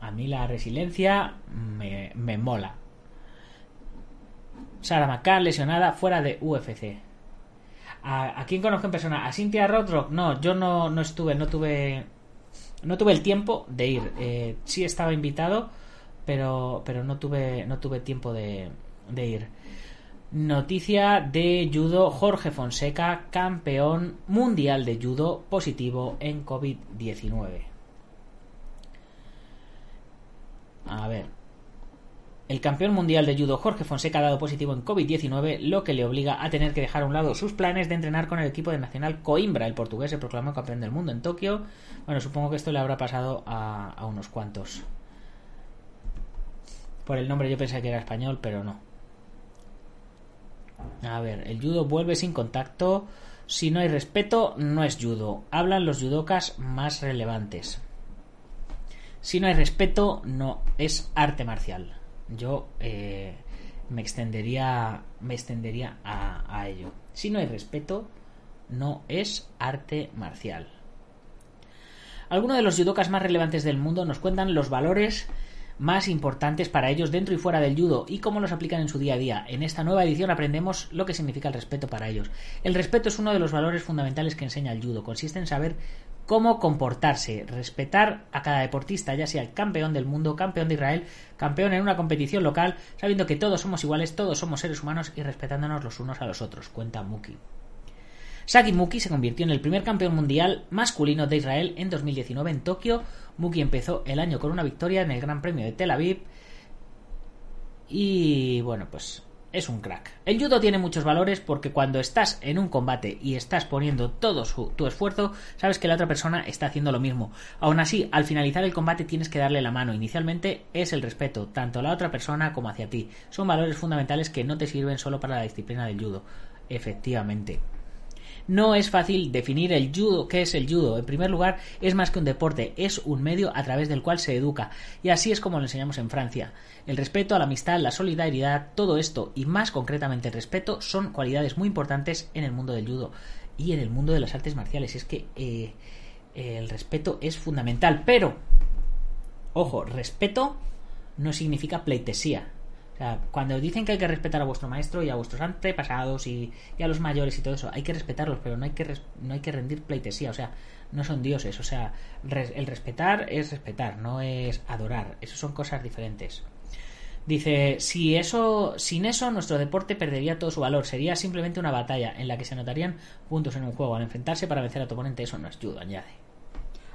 Speaker 1: A mí la resiliencia me, me mola. Sarah McCann lesionada fuera de UFC. ¿A, quién conozco en persona? ¿A Cynthia Rothrock? No, yo no, no estuve, no tuve no tuve el tiempo de ir. Eh, sí estaba invitado, pero, pero no tuve, no tuve tiempo de, de ir. Noticia de judo, Jorge Fonseca, campeón mundial de judo positivo en COVID-19. A ver, el campeón mundial de judo Jorge Fonseca ha dado positivo en COVID-19, lo que le obliga a tener que dejar a un lado sus planes de entrenar con el equipo de nacional Coimbra. El portugués se proclamó campeón del mundo en Tokio. Bueno, supongo que esto le habrá pasado a, unos cuantos. Por el nombre yo pensé que era español, pero no. A ver, el judo vuelve sin contacto. Si no hay respeto, no es judo. Hablan los judokas más relevantes. Si no hay respeto, no es arte marcial yo eh, me extendería, me extendería a, ello. Si no hay respeto, no es arte marcial. Algunos de los judokas más relevantes del mundo nos cuentan los valores más importantes para ellos dentro y fuera del judo y cómo los aplican en su día a día. En esta nueva edición aprendemos lo que significa el respeto para ellos. El respeto es uno de los valores fundamentales que enseña el judo. Consiste en saber cómo comportarse, respetar a cada deportista, ya sea el campeón del mundo, campeón de Israel, campeón en una competición local, sabiendo que todos somos iguales, todos somos seres humanos y respetándonos los unos a los otros, cuenta Muki. Saki Muki se convirtió en el primer campeón mundial masculino de Israel en 2019 en Tokio. Muki empezó el año con una victoria en el Gran Premio de Tel Aviv. Y bueno, pues es un crack. El judo tiene muchos valores porque cuando estás en un combate y estás poniendo todo tu esfuerzo, sabes que la otra persona está haciendo lo mismo. Aún así, al finalizar el combate tienes que darle la mano. Inicialmente es el respeto, tanto a la otra persona como hacia ti. Son valores fundamentales que no te sirven solo para la disciplina del judo. Efectivamente. No es fácil definir el judo, qué es el judo. En primer lugar, es más que un deporte, es un medio a través del cual se educa. Y así es como lo enseñamos en Francia. El respeto la amistad, la solidaridad, todo esto, y más concretamente el respeto, son cualidades muy importantes en el mundo del judo y en el mundo de las artes marciales. Es que eh, el respeto es fundamental. Pero, ojo, respeto no significa pleitesía cuando dicen que hay que respetar a vuestro maestro y a vuestros antepasados y, a los mayores y todo eso, hay que respetarlos, pero no hay que, no hay que rendir pleitesía, o sea, no son dioses, o sea, el respetar es respetar, no es adorar, eso son cosas diferentes. Dice, si eso, sin eso nuestro deporte perdería todo su valor, sería simplemente una batalla en la que se anotarían puntos en un juego al enfrentarse para vencer a tu oponente, eso no es judo, añade.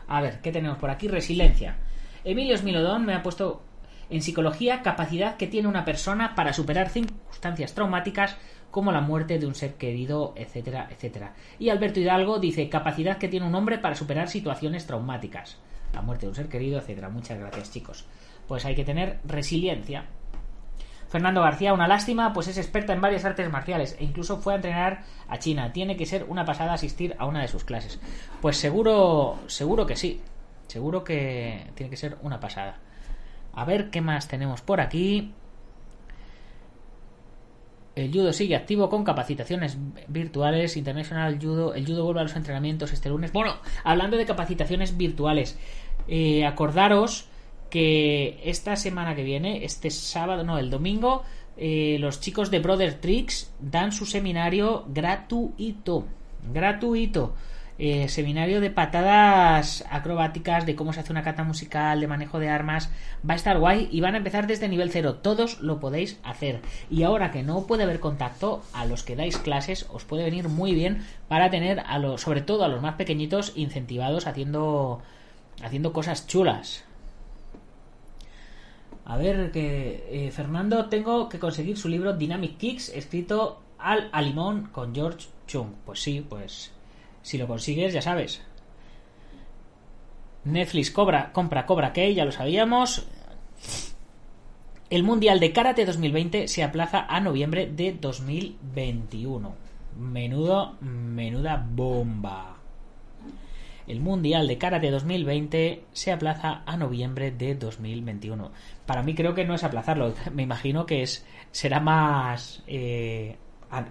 Speaker 1: A ver, ¿qué tenemos por aquí? Resiliencia. Emilio Smilodón me ha puesto en psicología, capacidad que tiene una persona para superar circunstancias traumáticas como la muerte de un ser querido, etcétera, etcétera. Y Alberto Hidalgo dice capacidad que tiene un hombre para superar situaciones traumáticas. La muerte de un ser querido, etcétera. Muchas gracias, chicos. Pues hay que tener resiliencia. Fernando García, una lástima, pues es experta en varias artes marciales e incluso fue a entrenar a China. Tiene que ser una pasada asistir a una de sus clases. Pues seguro, seguro que sí. Seguro que tiene que ser una pasada. A ver qué más tenemos por aquí. El judo sigue activo con capacitaciones virtuales. International Judo. El judo vuelve a los entrenamientos este lunes. Bueno, hablando de capacitaciones virtuales, eh, acordaros que esta semana que viene, este sábado, no, el domingo, eh, los chicos de Brother Tricks dan su seminario gratuito. Gratuito. Eh, seminario de patadas acrobáticas, de cómo se hace una cata musical, de manejo de armas. Va a estar guay y van a empezar desde nivel cero. Todos lo podéis hacer. Y ahora que no puede haber contacto, a los que dais clases os puede venir muy bien para tener, a los, sobre todo a los más pequeñitos, incentivados haciendo, haciendo cosas chulas. A ver, que eh, Fernando, tengo que conseguir su libro Dynamic Kicks, escrito al alimón con George Chung. Pues sí, pues si lo consigues, ya sabes. Netflix cobra, compra Cobra Kai, ya lo sabíamos. El Mundial de Karate 2020 se aplaza a noviembre de 2021. Menudo, menuda bomba. El Mundial de Karate 2020 se aplaza a noviembre de 2021. Para mí creo que no es aplazarlo. Me imagino que es será más eh,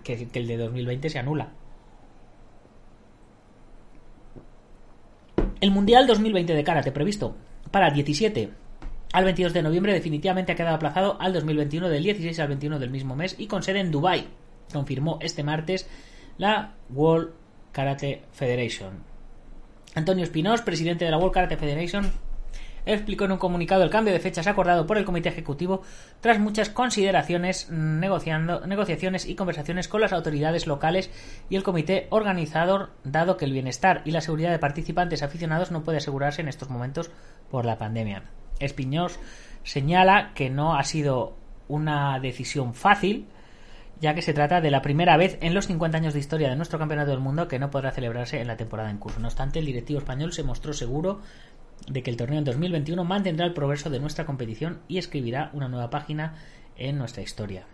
Speaker 1: que el de 2020 se anula. El Mundial 2020 de Karate previsto para el 17 al 22 de noviembre definitivamente ha quedado aplazado al 2021 del 16 al 21 del mismo mes y con sede en Dubai. Confirmó este martes la World Karate Federation. Antonio Espinós, presidente de la World Karate Federation, explicó en un comunicado el cambio de fechas acordado por el Comité Ejecutivo tras muchas consideraciones, negociando, negociaciones y conversaciones con las autoridades locales y el comité organizador, dado que el bienestar y la seguridad de participantes aficionados no puede asegurarse en estos momentos por la pandemia. Espiñós señala que no ha sido una decisión fácil, ya que se trata de la primera vez en los 50 años de historia de nuestro Campeonato del Mundo que no podrá celebrarse en la temporada en curso. No obstante, el directivo español se mostró seguro de que el torneo en 2021 mantendrá el progreso de nuestra competición y escribirá una nueva página en nuestra historia.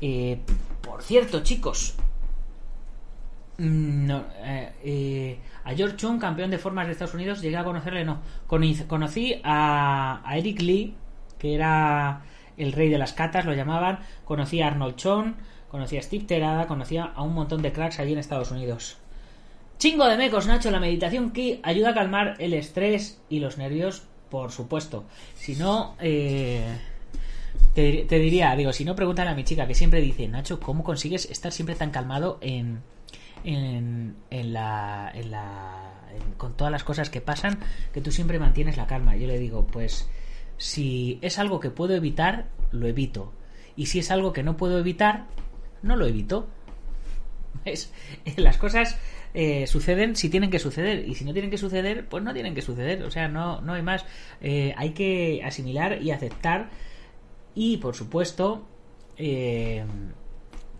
Speaker 1: Eh, por cierto, chicos, mm, eh, eh, a George Chung, campeón de formas de Estados Unidos, llegué a conocerle, no. Conocí a, a, Eric Lee, que era el rey de las catas, lo llamaban. Conocí a Arnold Chon, conocí a Steve Terada, conocía a un montón de cracks allí en Estados Unidos. Chingo de mecos, Nacho, la meditación que ayuda a calmar el estrés y los nervios, por supuesto. Si no, eh, te, diría, digo, si no, pregúntale a mi chica que siempre dice, Nacho, ¿cómo consigues estar siempre tan calmado en, en, en la, en la con todas las cosas que pasan, que tú siempre mantienes la calma? Yo le digo, pues si es algo que puedo evitar, lo evito. Y si es algo que no puedo evitar, no lo evito. Es, las cosas eh, suceden si tienen que suceder y si no tienen que suceder pues no tienen que suceder o sea no no hay más. Eh, hay que asimilar y aceptar y por supuesto eh,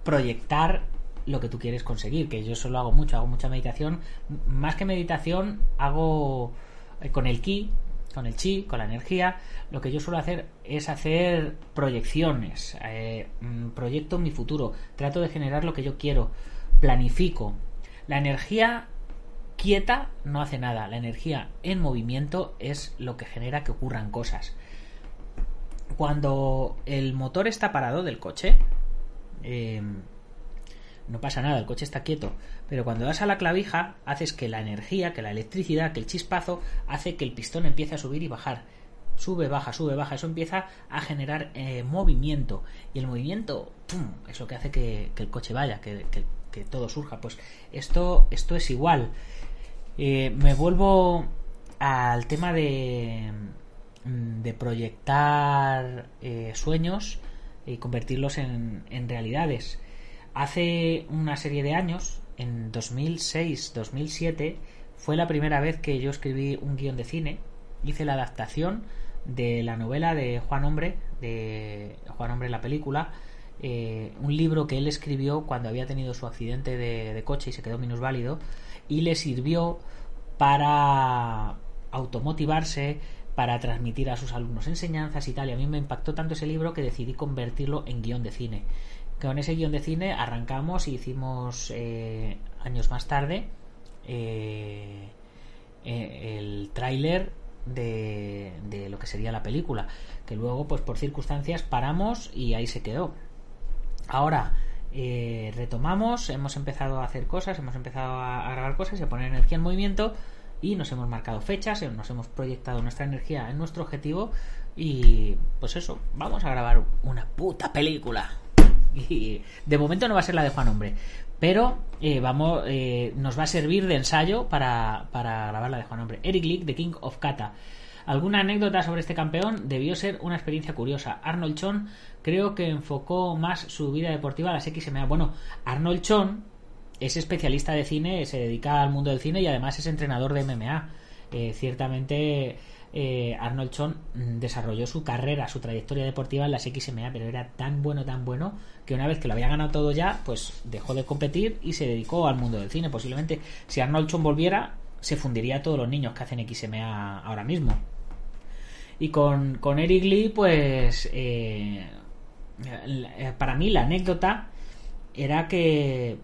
Speaker 1: proyectar lo que tú quieres conseguir que yo solo hago mucho hago mucha meditación más que meditación hago con el ki con el chi con la energía lo que yo suelo hacer es hacer proyecciones mm, proyecto mi futuro trato de generar lo que yo quiero planifico la energía quieta no hace nada. La energía en movimiento es lo que genera que ocurran cosas. Cuando el motor está parado del coche, em, no pasa nada, el coche está quieto. Pero cuando das a la clavija, haces que la energía, que la electricidad, que el chispazo, hace que el pistón empiece a subir y bajar. Sube, baja, sube, baja. Eso empieza a generar eh, movimiento. Y el movimiento, es lo que hace que, el coche vaya, que, que, que todo surja. Pues esto, esto es igual. Eh, me vuelvo al tema de, mm, de proyectar eh, sueños y convertirlos en, en realidades. Hace una serie de años, en 2006-2007, fue la primera vez que yo escribí un guion de cine. Hice la adaptación de la novela de Juan Hombre, de Juan Hombre la película, eh, un libro que él escribió cuando había tenido su accidente de, coche y se quedó minusválido y le sirvió para automotivarse, para transmitir a sus alumnos enseñanzas y tal. Y a mí me impactó tanto ese libro que decidí convertirlo en guion de cine. Con ese guion de cine arrancamos y hicimos eh, años más tarde eh, eh, el tráiler de, de lo que sería la película. Que luego, pues por circunstancias, paramos y ahí se quedó. Ahora, eh, retomamos, hemos empezado a hacer cosas, hemos empezado a, grabar cosas, a poner energía en movimiento y nos hemos marcado fechas, eh, nos hemos proyectado nuestra energía en nuestro objetivo y pues eso, vamos a grabar una puta película. Y de momento no va a ser la de Juan Hombre, pero eh, vamos, eh, nos va a servir de ensayo para, para grabar la de Juan Hombre. Eric Lick, The King of Kata. ¿Alguna anécdota sobre este campeón? Debió ser una experiencia curiosa. Arnold Chon creo que enfocó más su vida deportiva a las XMA. Bueno, Arnold Chon es especialista de cine, se dedica al mundo del cine y además es entrenador de MMA. Eh, ciertamente eh, Arnold Chon desarrolló su carrera, su trayectoria deportiva en las XMA, pero era tan bueno, tan bueno, que una vez que lo había ganado todo ya, pues dejó de competir y se dedicó al mundo del cine. Posiblemente si Arnold Chon volviera, se fundiría a todos los niños que hacen XMA ahora mismo. Y con, con Eric Lee, pues eh, para mí la anécdota era que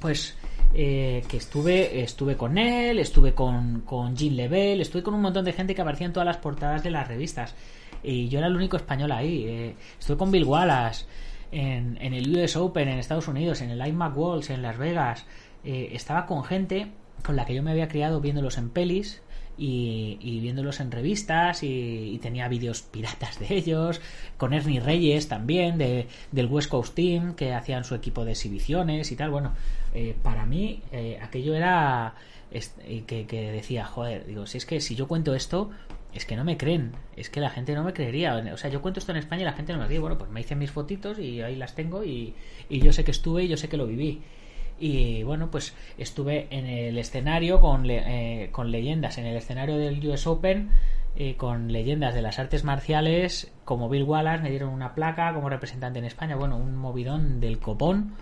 Speaker 1: pues eh, que estuve estuve con él, estuve con, con Jean Level, estuve con un montón de gente que aparecía en todas las portadas de las revistas. Y yo era el único español ahí. Eh, estuve con Bill Wallace en, en, el US Open en Estados Unidos, en el iMac Walls en Las Vegas. Eh, estaba con gente con la que yo me había criado viéndolos en pelis y, y, viéndolos en revistas y, y, tenía vídeos piratas de ellos, con Ernie Reyes también, de, del West Coast Team, que hacían su equipo de exhibiciones y tal. Bueno, eh, para mí eh, aquello era que, que, decía, joder, digo, si es que si yo cuento esto, es que no me creen, es que la gente no me creería. O sea, yo cuento esto en España y la gente no me cree. Bueno, pues me hice mis fotitos y ahí las tengo y, y yo sé que estuve y yo sé que lo viví y bueno pues estuve en el escenario con, eh, con leyendas en el escenario del US Open eh, con leyendas de las artes marciales como Bill Wallace me dieron una placa como representante en España bueno un movidón del copón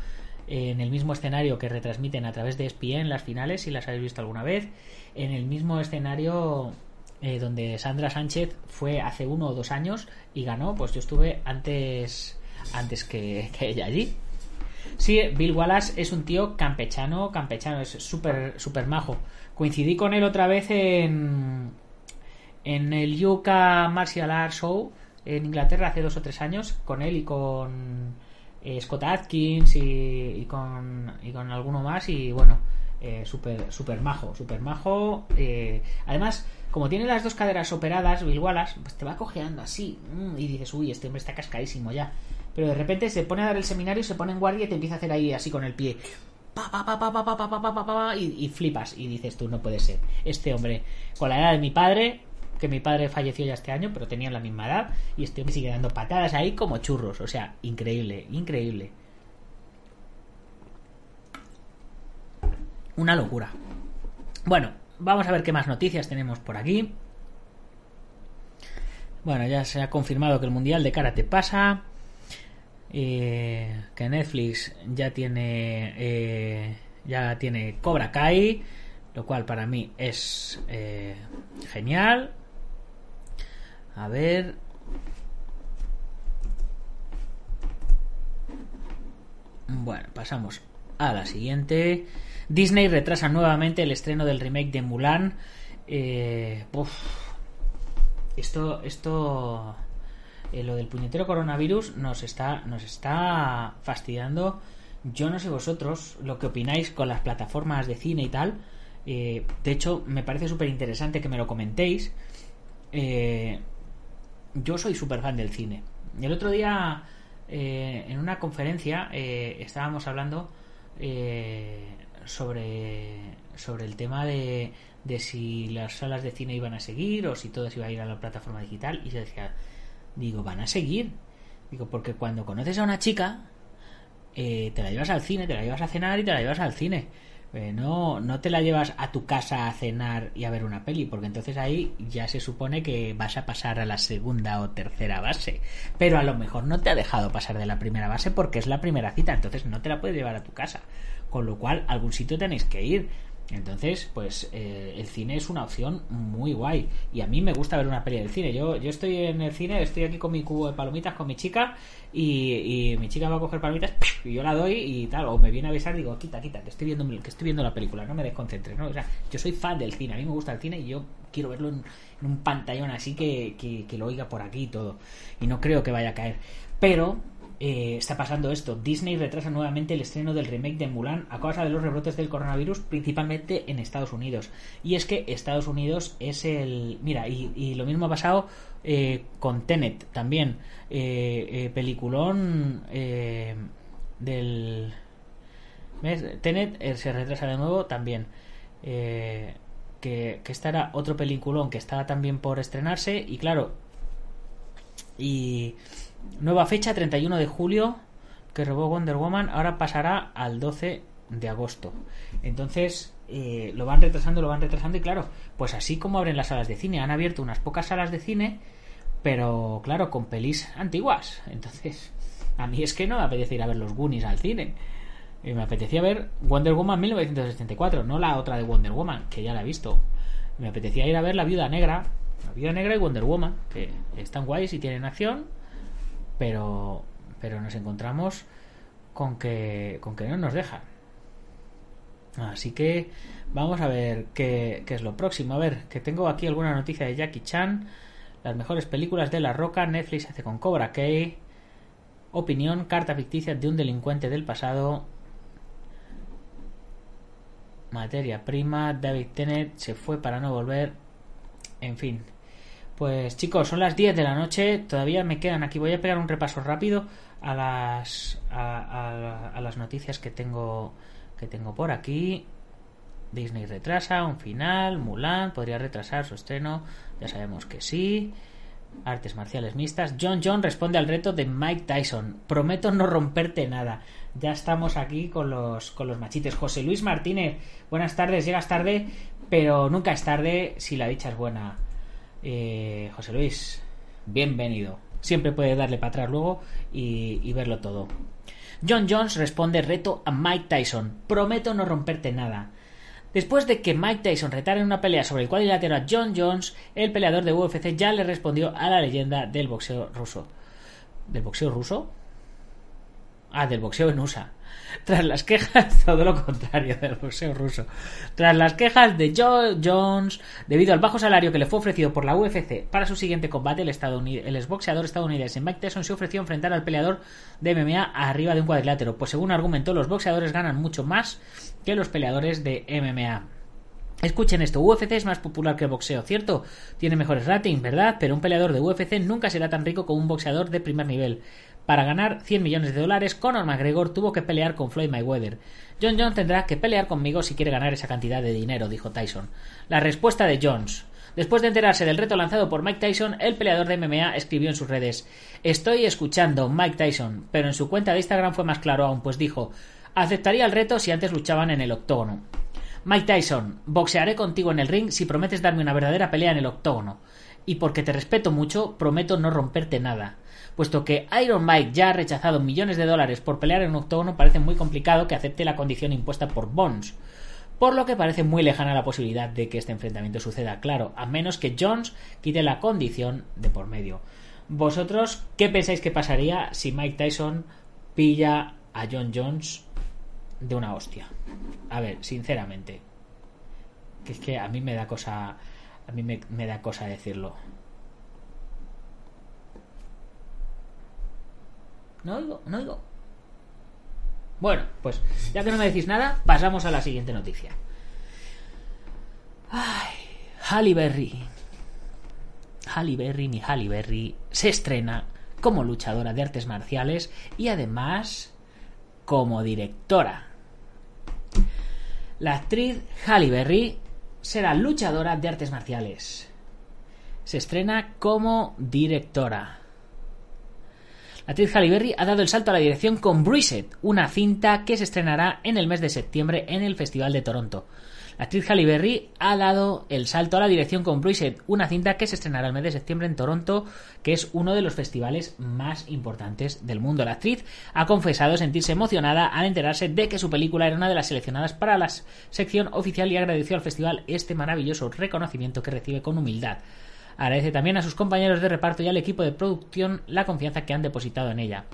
Speaker 1: eh, en el mismo escenario que retransmiten a través de ESPN las finales si las habéis visto alguna vez en el mismo escenario eh, donde Sandra Sánchez fue hace uno o dos años y ganó pues yo estuve antes antes que ella allí Sí, Bill Wallace es un tío campechano, campechano, es súper super majo. Coincidí con él otra vez en, en el Yuka Martial Arts Show en Inglaterra hace dos o tres años, con él y con eh, Scott Atkins y, y, con, y con alguno más y bueno, eh, súper super majo, súper majo. Eh, además, como tiene las dos caderas operadas, Bill Wallace, pues te va cojeando así mm, y dices, uy, este hombre está cascadísimo ya pero de repente se pone a dar el seminario, se pone en guardia y te empieza a hacer ahí así con el pie. Y, y, flipas y dices tú, no puede ser. Este hombre, con la edad de mi padre, que mi padre falleció ya este año, pero tenía la misma edad, y este hombre sigue dando patadas ahí como churros. O sea, increíble, increíble. Una locura. Bueno, vamos a ver qué más noticias tenemos por aquí. Bueno, ya se ha confirmado que el Mundial de Karate pasa eh, que Netflix ya tiene eh, ya tiene Cobra Kai lo cual para mí es eh, genial. A ver. Bueno pasamos a la siguiente. Disney retrasa nuevamente el estreno del remake de Mulan. Eh, esto esto eh, lo del puñetero coronavirus nos está, nos está fastidiando. Yo no sé vosotros lo que opináis con las plataformas de cine y tal. Eh, de hecho, me parece súper interesante que me lo comentéis. Eh, yo soy súper fan del cine. El otro día, eh, en una conferencia, eh, estábamos hablando sobre, sobre el tema de, de si las salas de cine iban a seguir o si todas iban a ir a la plataforma digital. Y se decía, Digo, van a seguir. Digo, porque cuando conoces a una chica, eh, te la llevas al cine, te la llevas a cenar y te la llevas al cine. Eh, no, no te la llevas a tu casa a cenar y a ver una peli, porque entonces ahí ya se supone que vas a pasar a la segunda o tercera base. Pero a lo mejor no te ha dejado pasar de la primera base porque es la primera cita, entonces no te la puedes llevar a tu casa. Con lo cual, algún sitio tenéis que ir. Entonces, pues eh, el cine es una opción muy guay. Y a mí me gusta ver una peli del cine. Yo, yo estoy en el cine, estoy aquí con mi cubo de palomitas con mi chica y, y mi chica va a coger palomitas y yo la doy y tal. O me viene a avisar y digo, quita, quita, que estoy viendo, que estoy viendo la película, no me desconcentres. ¿no? O sea, yo soy fan del cine, a mí me gusta el cine y yo quiero verlo en, en un pantallón así que, que, que lo oiga por aquí y todo. Y no creo que vaya a caer. Pero eh, está pasando esto. Disney retrasa nuevamente el estreno del remake de Mulan a causa de los rebrotes del coronavirus, principalmente en Estados Unidos. Y es que Estados Unidos es el... Mira, y, lo mismo ha pasado eh, con Tenet también. Eh, peliculón del... ¿Ves? Tenet se retrasa de nuevo también. que, que este era otro peliculón que estaba también por estrenarse y claro... Y Nueva fecha, 31 de julio, que robó Wonder Woman, ahora pasará al 12 de agosto. Entonces, eh, lo van retrasando, lo van retrasando y claro, pues así como abren las salas de cine, han abierto unas pocas salas de cine, pero claro, con pelis antiguas. Entonces, a mí es que no me apetece ir a ver los Goonies al cine. me apetecía ver Wonder Woman 1974, no la otra de Wonder Woman, que ya la he visto. Me apetecía ir a ver La Viuda Negra, La Viuda Negra y Wonder Woman, que están guays y tienen acción pero, pero nos encontramos con que, con que no nos dejan. Así que vamos a ver qué, qué, es lo próximo. A ver, que tengo aquí alguna noticia de Jackie Chan. Las mejores películas de La Roca. Netflix hace con Cobra Kai. Opinión, carta ficticia de un delincuente del pasado. Materia prima. David Tennant se fue para no volver. En fin, pues chicos, son las 10 de la noche, todavía me quedan aquí. Voy a pegar un repaso rápido a las, a, a, las noticias que tengo, que tengo por aquí. Disney retrasa un final, Mulan podría retrasar su estreno, ya sabemos que sí. Artes marciales mixtas. John John responde al reto de Mike Tyson. Prometo no romperte nada. Ya estamos aquí con los, con los machites. José Luis Martínez, buenas tardes. Llegas tarde, pero nunca es tarde si la dicha es buena. Eh, José Luis, bienvenido. Siempre puede darle para atrás luego y, verlo todo. John Jones responde reto a Mike Tyson. Prometo no romperte nada. Después de que Mike Tyson retara en una pelea sobre el cuadrilátero a John Jones, el peleador de UFC ya le respondió a la leyenda del boxeo ruso. ¿Del boxeo ruso? Ah, del boxeo en USA. Tras las quejas, todo lo contrario del boxeo ruso. Tras las quejas de Joe Jones, debido al bajo salario que le fue ofrecido por la UFC para su siguiente combate, el, el exboxeador estadounidense Mike Tyson se ofreció a enfrentar al peleador de MMA arriba de un cuadrilátero, pues según argumentó, los boxeadores ganan mucho más que los peleadores de MMA. Escuchen esto, UFC es más popular que el boxeo, ¿cierto? Tiene mejores ratings, ¿verdad? Pero un peleador de UFC nunca será tan rico como un boxeador de primer nivel. Para ganar 100 millones de dólares, Conor McGregor tuvo que pelear con Floyd Mayweather. John Jones tendrá que pelear conmigo si quiere ganar esa cantidad de dinero, dijo Tyson. La respuesta de Jones. Después de enterarse del reto lanzado por Mike Tyson, el peleador de MMA escribió en sus redes Estoy escuchando Mike Tyson, pero en su cuenta de Instagram fue más claro aún, pues dijo aceptaría el reto si antes luchaban en el octógono. Mike Tyson, boxearé contigo en el ring si prometes darme una verdadera pelea en el octógono. Y porque te respeto mucho, prometo no romperte nada puesto que Iron Mike ya ha rechazado millones de dólares por pelear en un octógono, parece muy complicado que acepte la condición impuesta por Bones. Por lo que parece muy lejana la posibilidad de que este enfrentamiento suceda, claro, a menos que Jones quite la condición de por medio. ¿Vosotros qué pensáis que pasaría si Mike Tyson pilla a John Jones de una hostia? A ver, sinceramente. Que es que a mí me da cosa. A mí me, me da cosa decirlo. No oigo, no oigo. Bueno, pues ya que no me decís nada, pasamos a la siguiente noticia. Ay, Halle Berry. Halle Berry, mi Halle Berry, se estrena como luchadora de artes marciales y además como directora. La actriz Halle Berry será luchadora de artes marciales. Se estrena como directora. La actriz Halle Berry ha dado el salto a la dirección con Bruised, una cinta que se estrenará en el mes de septiembre en el Festival de Toronto. La actriz Halle Berry ha dado el salto a la dirección con Bruised, una cinta que se estrenará el mes de septiembre en Toronto, que es uno de los festivales más importantes del mundo. La actriz ha confesado sentirse emocionada al enterarse de que su película era una de las seleccionadas para la sección oficial y agradeció al festival este maravilloso reconocimiento que recibe con humildad. Agradece también a sus compañeros de reparto y al equipo de producción la confianza que han depositado en ella.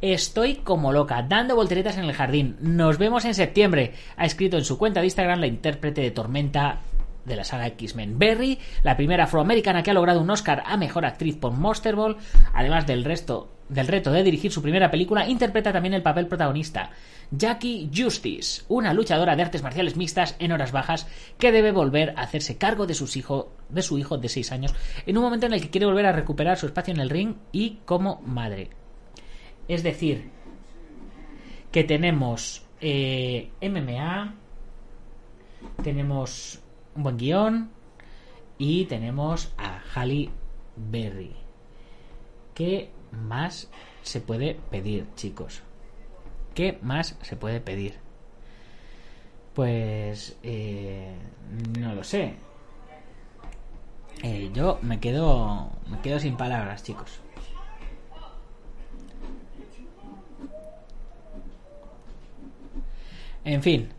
Speaker 1: Estoy como loca, dando volteretas en el jardín. Nos vemos en septiembre. Ha escrito en su cuenta de Instagram la intérprete de Tormenta de la saga X-Men. Berry, la primera afroamericana que ha logrado un Oscar a Mejor Actriz por Monster Ball, además del resto del reto de dirigir su primera película, interpreta también el papel protagonista. Jackie Justice, una luchadora de artes marciales mixtas en horas bajas que debe volver a hacerse cargo de, sus hijo, de su hijo de 6 años en un momento en el que quiere volver a recuperar su espacio en el ring y como madre. Es decir, que tenemos eh, MMA, tenemos un buen guion y tenemos a Halle Berry. ¿Qué más se puede pedir, chicos? ¿Qué más se puede pedir? Pues eh, no lo sé. Eh, yo me quedo me quedo sin palabras, chicos. En fin,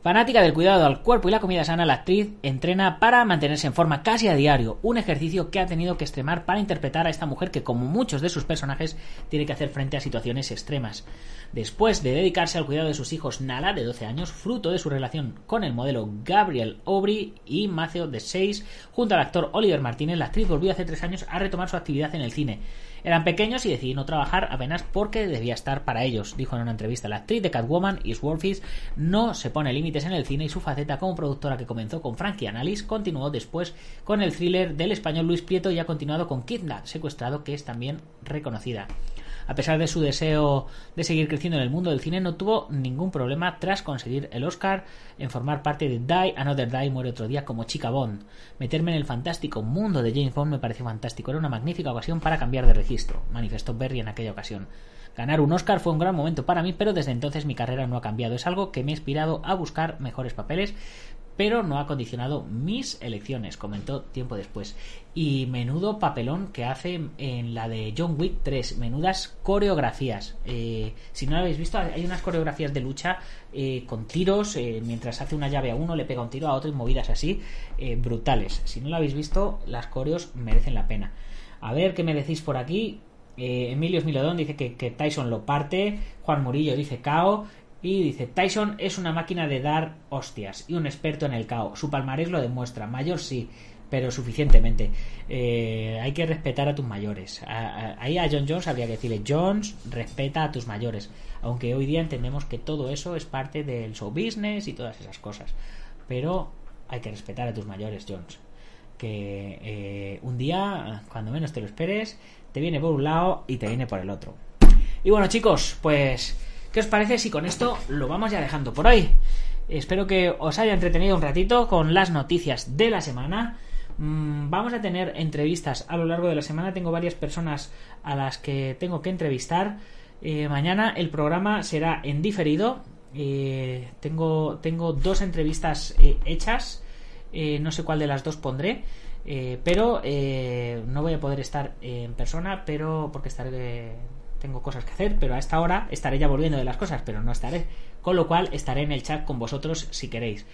Speaker 1: Fanática del cuidado al cuerpo y la comida sana, la actriz entrena para mantenerse en forma casi a diario, un ejercicio que ha tenido que extremar para interpretar a esta mujer que, como muchos de sus personajes, tiene que hacer frente a situaciones extremas. Después de dedicarse al cuidado de sus hijos Nala, de 12 años, fruto de su relación con el modelo Gabriel Aubry y Matthew, de 6, junto al actor Oliver Martínez, la actriz volvió hace tres años a retomar su actividad en el cine. Eran pequeños y decidí no trabajar apenas porque debía estar para ellos, dijo en una entrevista. La actriz de Catwoman y Swarfish no se pone límites en el cine y su faceta como productora que comenzó con Frankie Analysis continuó después con el thriller del español Luis Prieto y ha continuado con Kidnap, secuestrado, que es también reconocida. A pesar de su deseo de seguir creciendo en el mundo del cine, no tuvo ningún problema tras conseguir el Oscar en formar parte de Die Another Die muere otro día como chica Bond. Meterme en el fantástico mundo de James Bond me pareció fantástico, era una magnífica ocasión para cambiar de registro, manifestó Berry en aquella ocasión. Ganar un Oscar fue un gran momento para mí, pero desde entonces mi carrera no ha cambiado. Es algo que me ha inspirado a buscar mejores papeles pero no ha condicionado mis elecciones, comentó tiempo después. Y menudo papelón que hace en la de John Wick 3, menudas coreografías. Eh, si no lo habéis visto, hay unas coreografías de lucha eh, con tiros, eh, mientras hace una llave a uno, le pega un tiro a otro y movidas así, brutales. Si no lo habéis visto, las coreos merecen la pena. A ver qué me decís por aquí. Emilio Smilodón dice que, que, Tyson lo parte. Juan Murillo dice KO. Y dice, Tyson es una máquina de dar hostias y un experto en el KO. Su palmarés lo demuestra. Mayor sí, pero suficientemente. Eh, hay que respetar a tus mayores. ahí a John Jones habría que decirle, Jones, respeta a tus mayores. Aunque hoy día entendemos que todo eso es parte del show business y todas esas cosas. Pero hay que respetar a tus mayores, Jones. Que eh, un día, cuando menos te lo esperes, te viene por un lado y te viene por el otro. Y bueno chicos, pues ¿Qué os parece si con esto lo vamos ya dejando por hoy? Espero que os haya entretenido un ratito con las noticias de la semana. Mm, vamos a tener entrevistas a lo largo de la semana. Tengo varias personas a las que tengo que entrevistar. Eh, mañana el programa será en diferido. Eh, tengo, tengo dos entrevistas eh, hechas. no sé cuál de las dos pondré. pero no voy a poder estar en persona, pero porque estaré tengo cosas que hacer, pero a esta hora estaré ya volviendo de las cosas, pero no estaré. Con lo cual estaré en el chat con vosotros si queréis.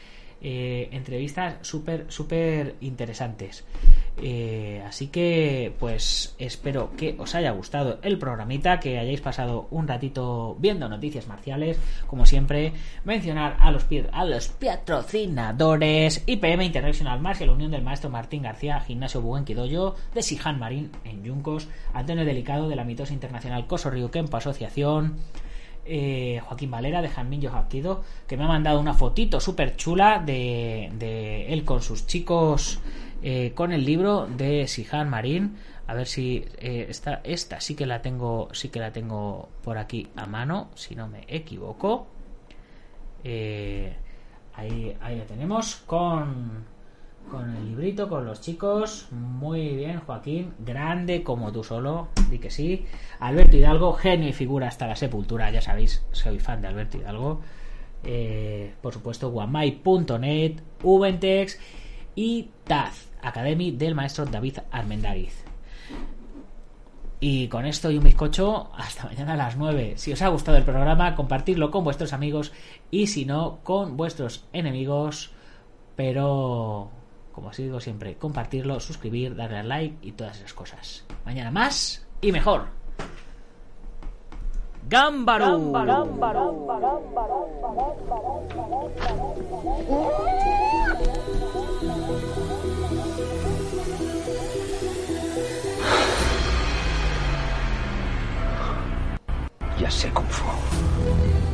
Speaker 1: Eh, entrevistas súper, súper interesantes. Eh, así que, pues espero que os haya gustado el programita, que hayáis pasado un ratito viendo noticias marciales. Como siempre, mencionar a los, a los patrocinadores IPM International Martial, Unión del Maestro Martín García, Gimnasio Buenquidoyo, de Sihan Marín en Yuncos, Antonio Delicado de la Mitosa Internacional Coso Río Kempo Asociación. Eh, Joaquín Valera de Janmin Yohakido, que me ha mandado una fotito súper chula de, de, él con sus chicos eh, con el libro de Sihan Marín. A ver si eh, esta, esta sí que la tengo, sí que la tengo por aquí a mano, si no me equivoco. ahí, ahí la tenemos con con el librito, con los chicos. Muy bien, Joaquín. Grande como tú solo. Di que sí. Alberto Hidalgo, genio y figura hasta la sepultura. Ya sabéis, soy fan de Alberto Hidalgo. Eh, por supuesto, guamai.net, Ubentex y Taz, Academy del maestro David Armendáriz. Y con esto y un bizcocho, hasta mañana a las 9. Si os ha gustado el programa, compartirlo con vuestros amigos y si no, con vuestros enemigos. Pero, como os digo siempre, compartirlo, suscribir, darle al like y todas esas cosas. Mañana más y mejor. ¡Gámbaro!
Speaker 3: Ya sé Kung Fu.